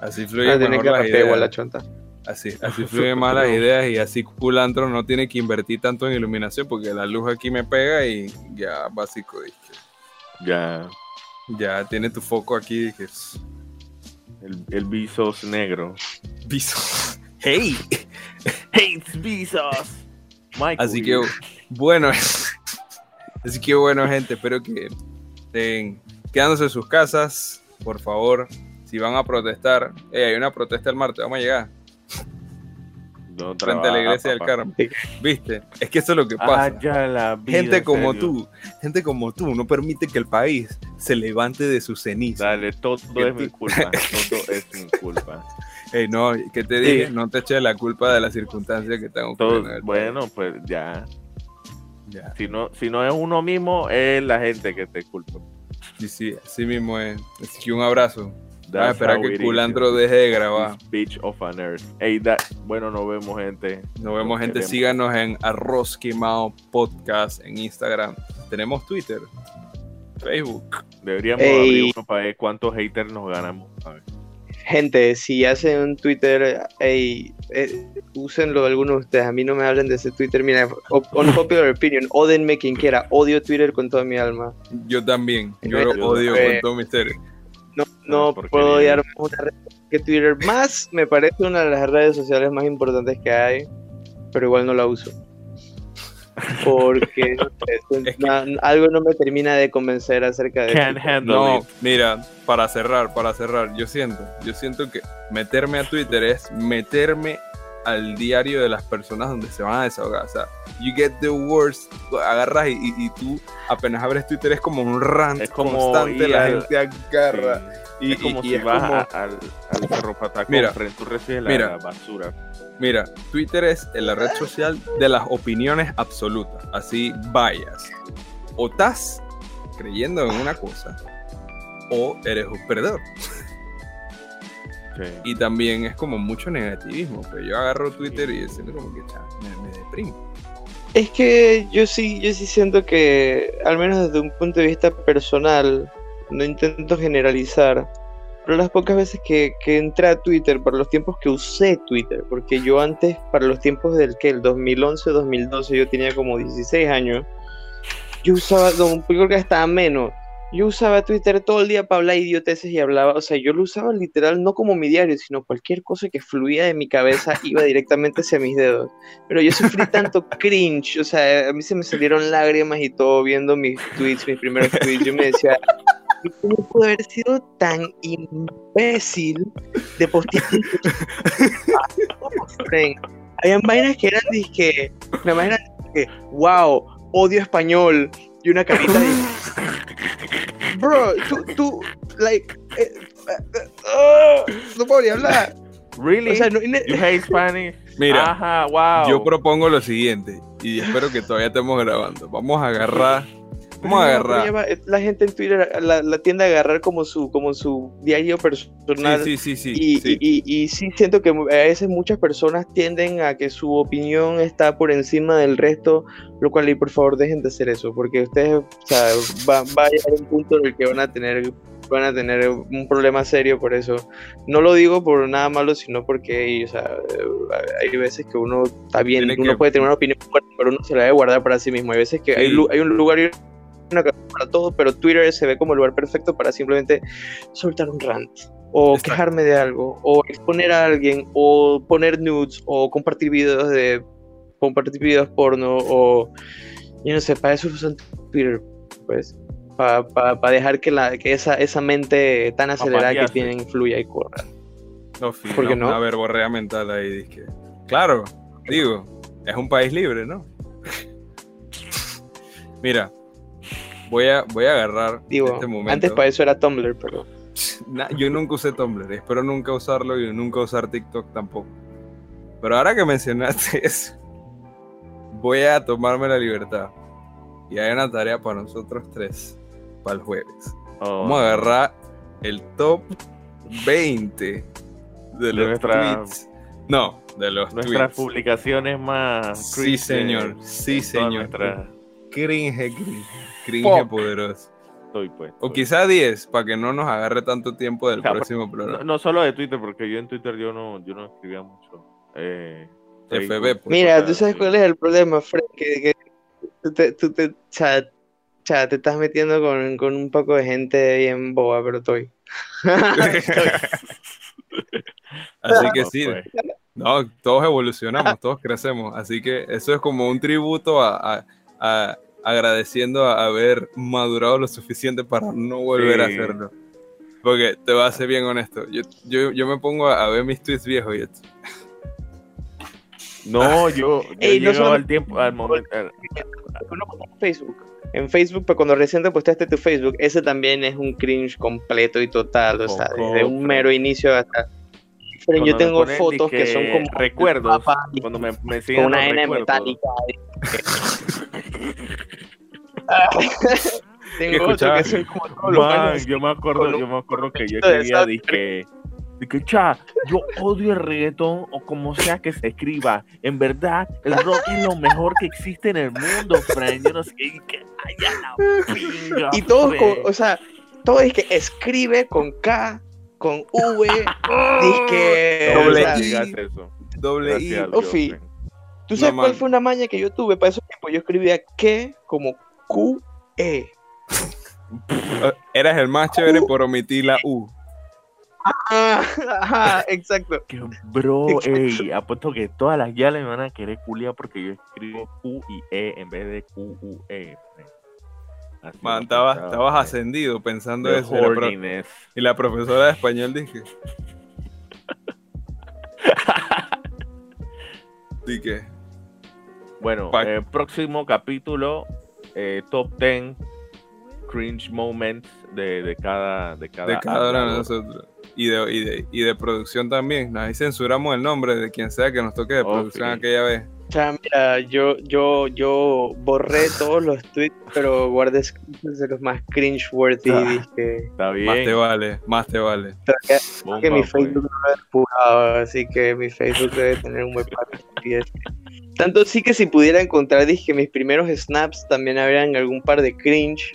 así fluye mejor que las ideas. La chonta. Así, así fluyen más las ideas y así Culantro no tiene que invertir tanto en iluminación porque la luz aquí me pega y ya básico dije. Ya. Ya tiene tu foco aquí dije. El, el visos negro. Visos. Hey. Hey, visos. Así que bueno, así que bueno gente, espero que estén quedándose en sus casas, por favor, si van a protestar, hay una protesta el martes, vamos a llegar. Frente a la iglesia del Carmen. ¿Viste? Es que eso es lo que pasa. gente como tú, gente como tú, no permite que el país se levante de su ceniza. Dale, todo es mi culpa. Todo es mi culpa. Hey, no, ¿qué te dije? No te eches la culpa de las circunstancias que están ocurriendo. Bueno, pues ya. ya. Si, no, si no es uno mismo, es la gente que te culpa. Sí, sí, así mismo es. Así que un abrazo. A esperar que Culantro deje de grabar. Beach of an Earth. bueno, nos vemos, gente. Nos vemos, gente. Síganos en Arroz Quemado Podcast en Instagram. Tenemos Twitter, Facebook. Deberíamos abrir uno para ver cuántos haters nos ganamos. A ver gente, si hacen un Twitter, hey, eh, úsenlo algunos de ustedes. A mí no me hablen de ese Twitter. Mira, popular opinion, ódenme quien quiera. Odio Twitter con toda mi alma. Yo también. Yo lo odio con todo mi ser. No, puedo odiar una red que Twitter. Más me parece una de las redes sociales más importantes que hay, pero igual no la uso. Porque algo no me termina de convencer acerca de no mira para cerrar para cerrar yo siento yo siento que meterme a Twitter es meterme al diario de las personas donde se van a desahogar o sea you get the worst agarras y, tú apenas abres Twitter es como un rant es como constante la gente agarra y, es como si vas al, al cerro mira, tú recibes la basura Mira, Twitter es la red social de las opiniones absolutas. Así vayas. O estás creyendo en una cosa o eres un perdedor. Y también es como mucho negativismo. Pero yo agarro Twitter y siento como que me, me deprimo. Es que yo sí, yo sí siento que, al menos desde un punto de vista personal, no intento generalizar pero las pocas veces que, que, entré a Twitter, para los tiempos que usé Twitter, porque yo antes, para los tiempos del que, el 2011, 2012, yo tenía como 16 años, yo usaba, yo creo que estaba menos, yo usaba Twitter todo el día para hablar idioteces y hablaba, o sea, yo lo usaba literal no como mi diario, sino cualquier cosa que fluía de mi cabeza iba directamente hacia mis dedos. Pero yo sufrí tanto cringe, o sea, a mí se me salieron lágrimas y todo viendo mis tweets, mis primeros tweets, yo me decía, ¿Cómo pudo haber sido tan imbécil de postear? Habían vainas que eran que, una vaina que, wow, odio español y una carita de, bro, tú, tú, like, eh, eh, eh, oh, no puedo ni hablar. Really? O sea, no- You hate Spanish? Mira, Ajá, wow. yo propongo lo siguiente, y espero que todavía estemos grabando. Vamos a agarrar, Pero agarrar. va, La gente en Twitter la, la tiende a agarrar como su, como su diario personal. Sí, sí, sí, sí. y, sí. y- y- y sí siento que a veces muchas personas tienden a que su opinión está por encima del resto, lo cual y por favor dejen de hacer eso, porque ustedes o sea, va, va a llegar un punto en el que van a tener van a tener un problema serio por eso. No lo digo por nada malo, sino porque o sea, eh, hay veces que uno está bien, Tiene uno que- puede tener una opinión fuerte, pero uno se la debe guardar para sí mismo. Hay veces que hay, Sí. lu- hay un lugar y una para todo, pero Twitter se ve como el lugar perfecto para simplemente soltar un rant o Exacto. quejarme de algo o exponer a alguien o poner nudes o compartir videos de compartir videos porno o yo no sé para eso usan Twitter pues para dejar que la que esa esa mente tan acelerada que tienen fluya y corra No, fi, ¿Por qué no, no? Una verborrea mental ahí, dizque. Claro, digo, es un país libre, ¿no? Mira, voy a, voy a agarrar digo este momento. antes para eso era Tumblr pero yo nunca usé Tumblr, espero nunca usarlo y nunca usar TikTok tampoco. Pero ahora que mencionaste eso, voy a tomarme la libertad. Y hay una tarea para nosotros tres, para el jueves. Oh, Vamos a agarrar el top 20 de los nuestra- tweets. No, de los Nuestras tweets. publicaciones más. Sí, señor. Sí, señor. nuestra- Cringe, cringe. Cringe Fuck. poderoso. Estoy pues. O quizá 10, para que no nos agarre tanto tiempo del O sea, próximo No, programa. no solo de Twitter, porque yo en Twitter yo no, yo no escribía mucho. Eh, FB, pues. mira tú sabes cuál es el problema Fred que, que tú te tú te, o sea, te estás metiendo con, con un poco de gente bien boba pero estoy Así que No, sí, pues. no, todos evolucionamos, todos crecemos. Así que eso es como un tributo a, a- a- agradeciendo a haber madurado lo suficiente para no volver a hacerlo. Porque te voy a ser bien honesto. Yo, yo, yo me pongo a, a ver mis tweets viejos y esto. No, yo, yo Ey, no solo- al tiempo, al momento. al- Facebook. En Facebook, pero cuando recién te posteaste tu Facebook, ese también es un cringe completo y total. O sea, desde un mero inicio hasta. Pero Cuando yo tengo ponen fotos que son como recuerdos, papá Cuando me, me con siguen una N recuerdos. metálica. tengo escuchaba? que son como todos los Man, yo me acuerdo, yo me acuerdo que yo de sal. dije, dije, cha, yo odio el reggaetón o como sea que se escriba. En verdad, el rock es lo mejor que existe en el mundo, friend. Yo no sé qué, que ay, a la pinga, Y todos, friend. con, o sea, todo es que escribe con K, con V, o Doble sea, I. eso. Doble I. Gracias. ¿Tú sabes No, cuál man. fue una maña que yo tuve para esos tiempos? Yo escribía que como Q, E. Eras el más chévere por omitir la U. Ah, ajá, exacto. Que, bro, Exacto. ey, apuesto que todas las guias me van a querer culiar porque yo escribo Q y E en vez de Q, U, E. Así Man, estabas, estabas friend. ascendido pensando The eso. Y la, y la profesora de español dije. Dije. Bueno, Pa- eh, próximo capítulo, eh, top 10 cringe moments de, de cada de cada, de cada uno de nosotros. Y de, y, de, y de producción también. Ahí censuramos el nombre de quien sea que nos toque de Oh, producción sí. aquella vez. O sea, mira, yo, yo, yo borré todos los tweets, pero guardé de los más cringe-worthy. Ah. Dije, Está Más te vale, más te vale. bomba, que mi pues. Facebook no lo he así que mi Facebook debe tener un buen par de estupidez. Tanto sí que si pudiera encontrar, dije, mis primeros snaps también habrían algún par de cringe,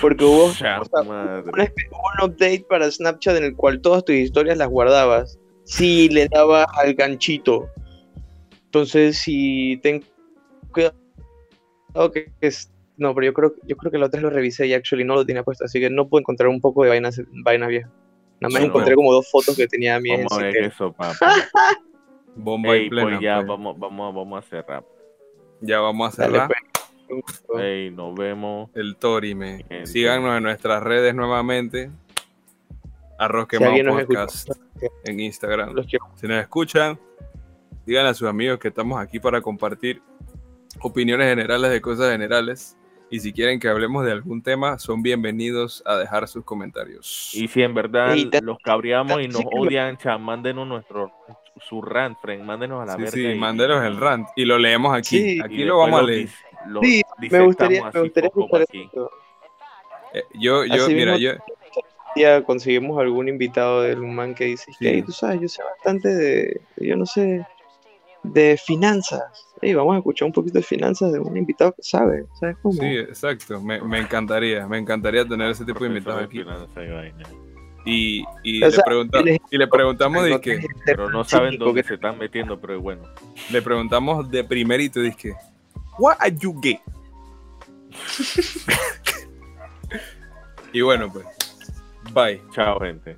porque hubo, o sea, una un update para Snapchat en el cual todas tus historias las guardabas. Si le dabas al ganchito. Entonces, si ten cuidado que es. No, pero yo creo, yo creo que la otra vez lo revisé y actually no lo tenía puesto, así que no puedo encontrar un poco de vainas, vaina vieja. Nada más Bueno. encontré como dos fotos que tenía mías en Vamos a ver eso, papá. Bomba y plena. pues ya, pues. vamos, vamos, vamos a cerrar. Ya vamos a Dale, cerrar. pues. Ey, nos vemos. El Torime. Gente. Síganos en nuestras redes nuevamente. Arroz Si Quemado nos Podcast en Instagram. Si nos escuchan, díganle a sus amigos que estamos aquí para compartir opiniones generales de cosas generales. Y si quieren que hablemos de algún tema, son bienvenidos a dejar sus comentarios. Y si en verdad los cabreamos y nos odian, mándenos nuestros su rant, Frank. Mándenos a la Sí, verga. sí, y- mándenos el rant y lo leemos aquí. Sí. aquí lo vamos a leer. lo Sí, me gustaría, me así gustaría escuchar aquí. eso. Eh, yo, yo, Así mira, yo, día conseguimos algún invitado del man que dice que Sí. "Ey, tú sabes, yo sé bastante de, yo no sé, de finanzas. Ey, vamos a escuchar un poquito de finanzas de un invitado que sabe, ¿sabes cómo? sí, exacto. Me, me encantaría, me encantaría tener ese tipo de invitados aquí. Y. Y, O le, sea, pregunta- tienes- y le preguntamos de que, Pero no saben dónde que- se están metiendo, pero bueno. le preguntamos de primerito, dizque, what are you gay? y bueno, pues, bye. Chao, gente.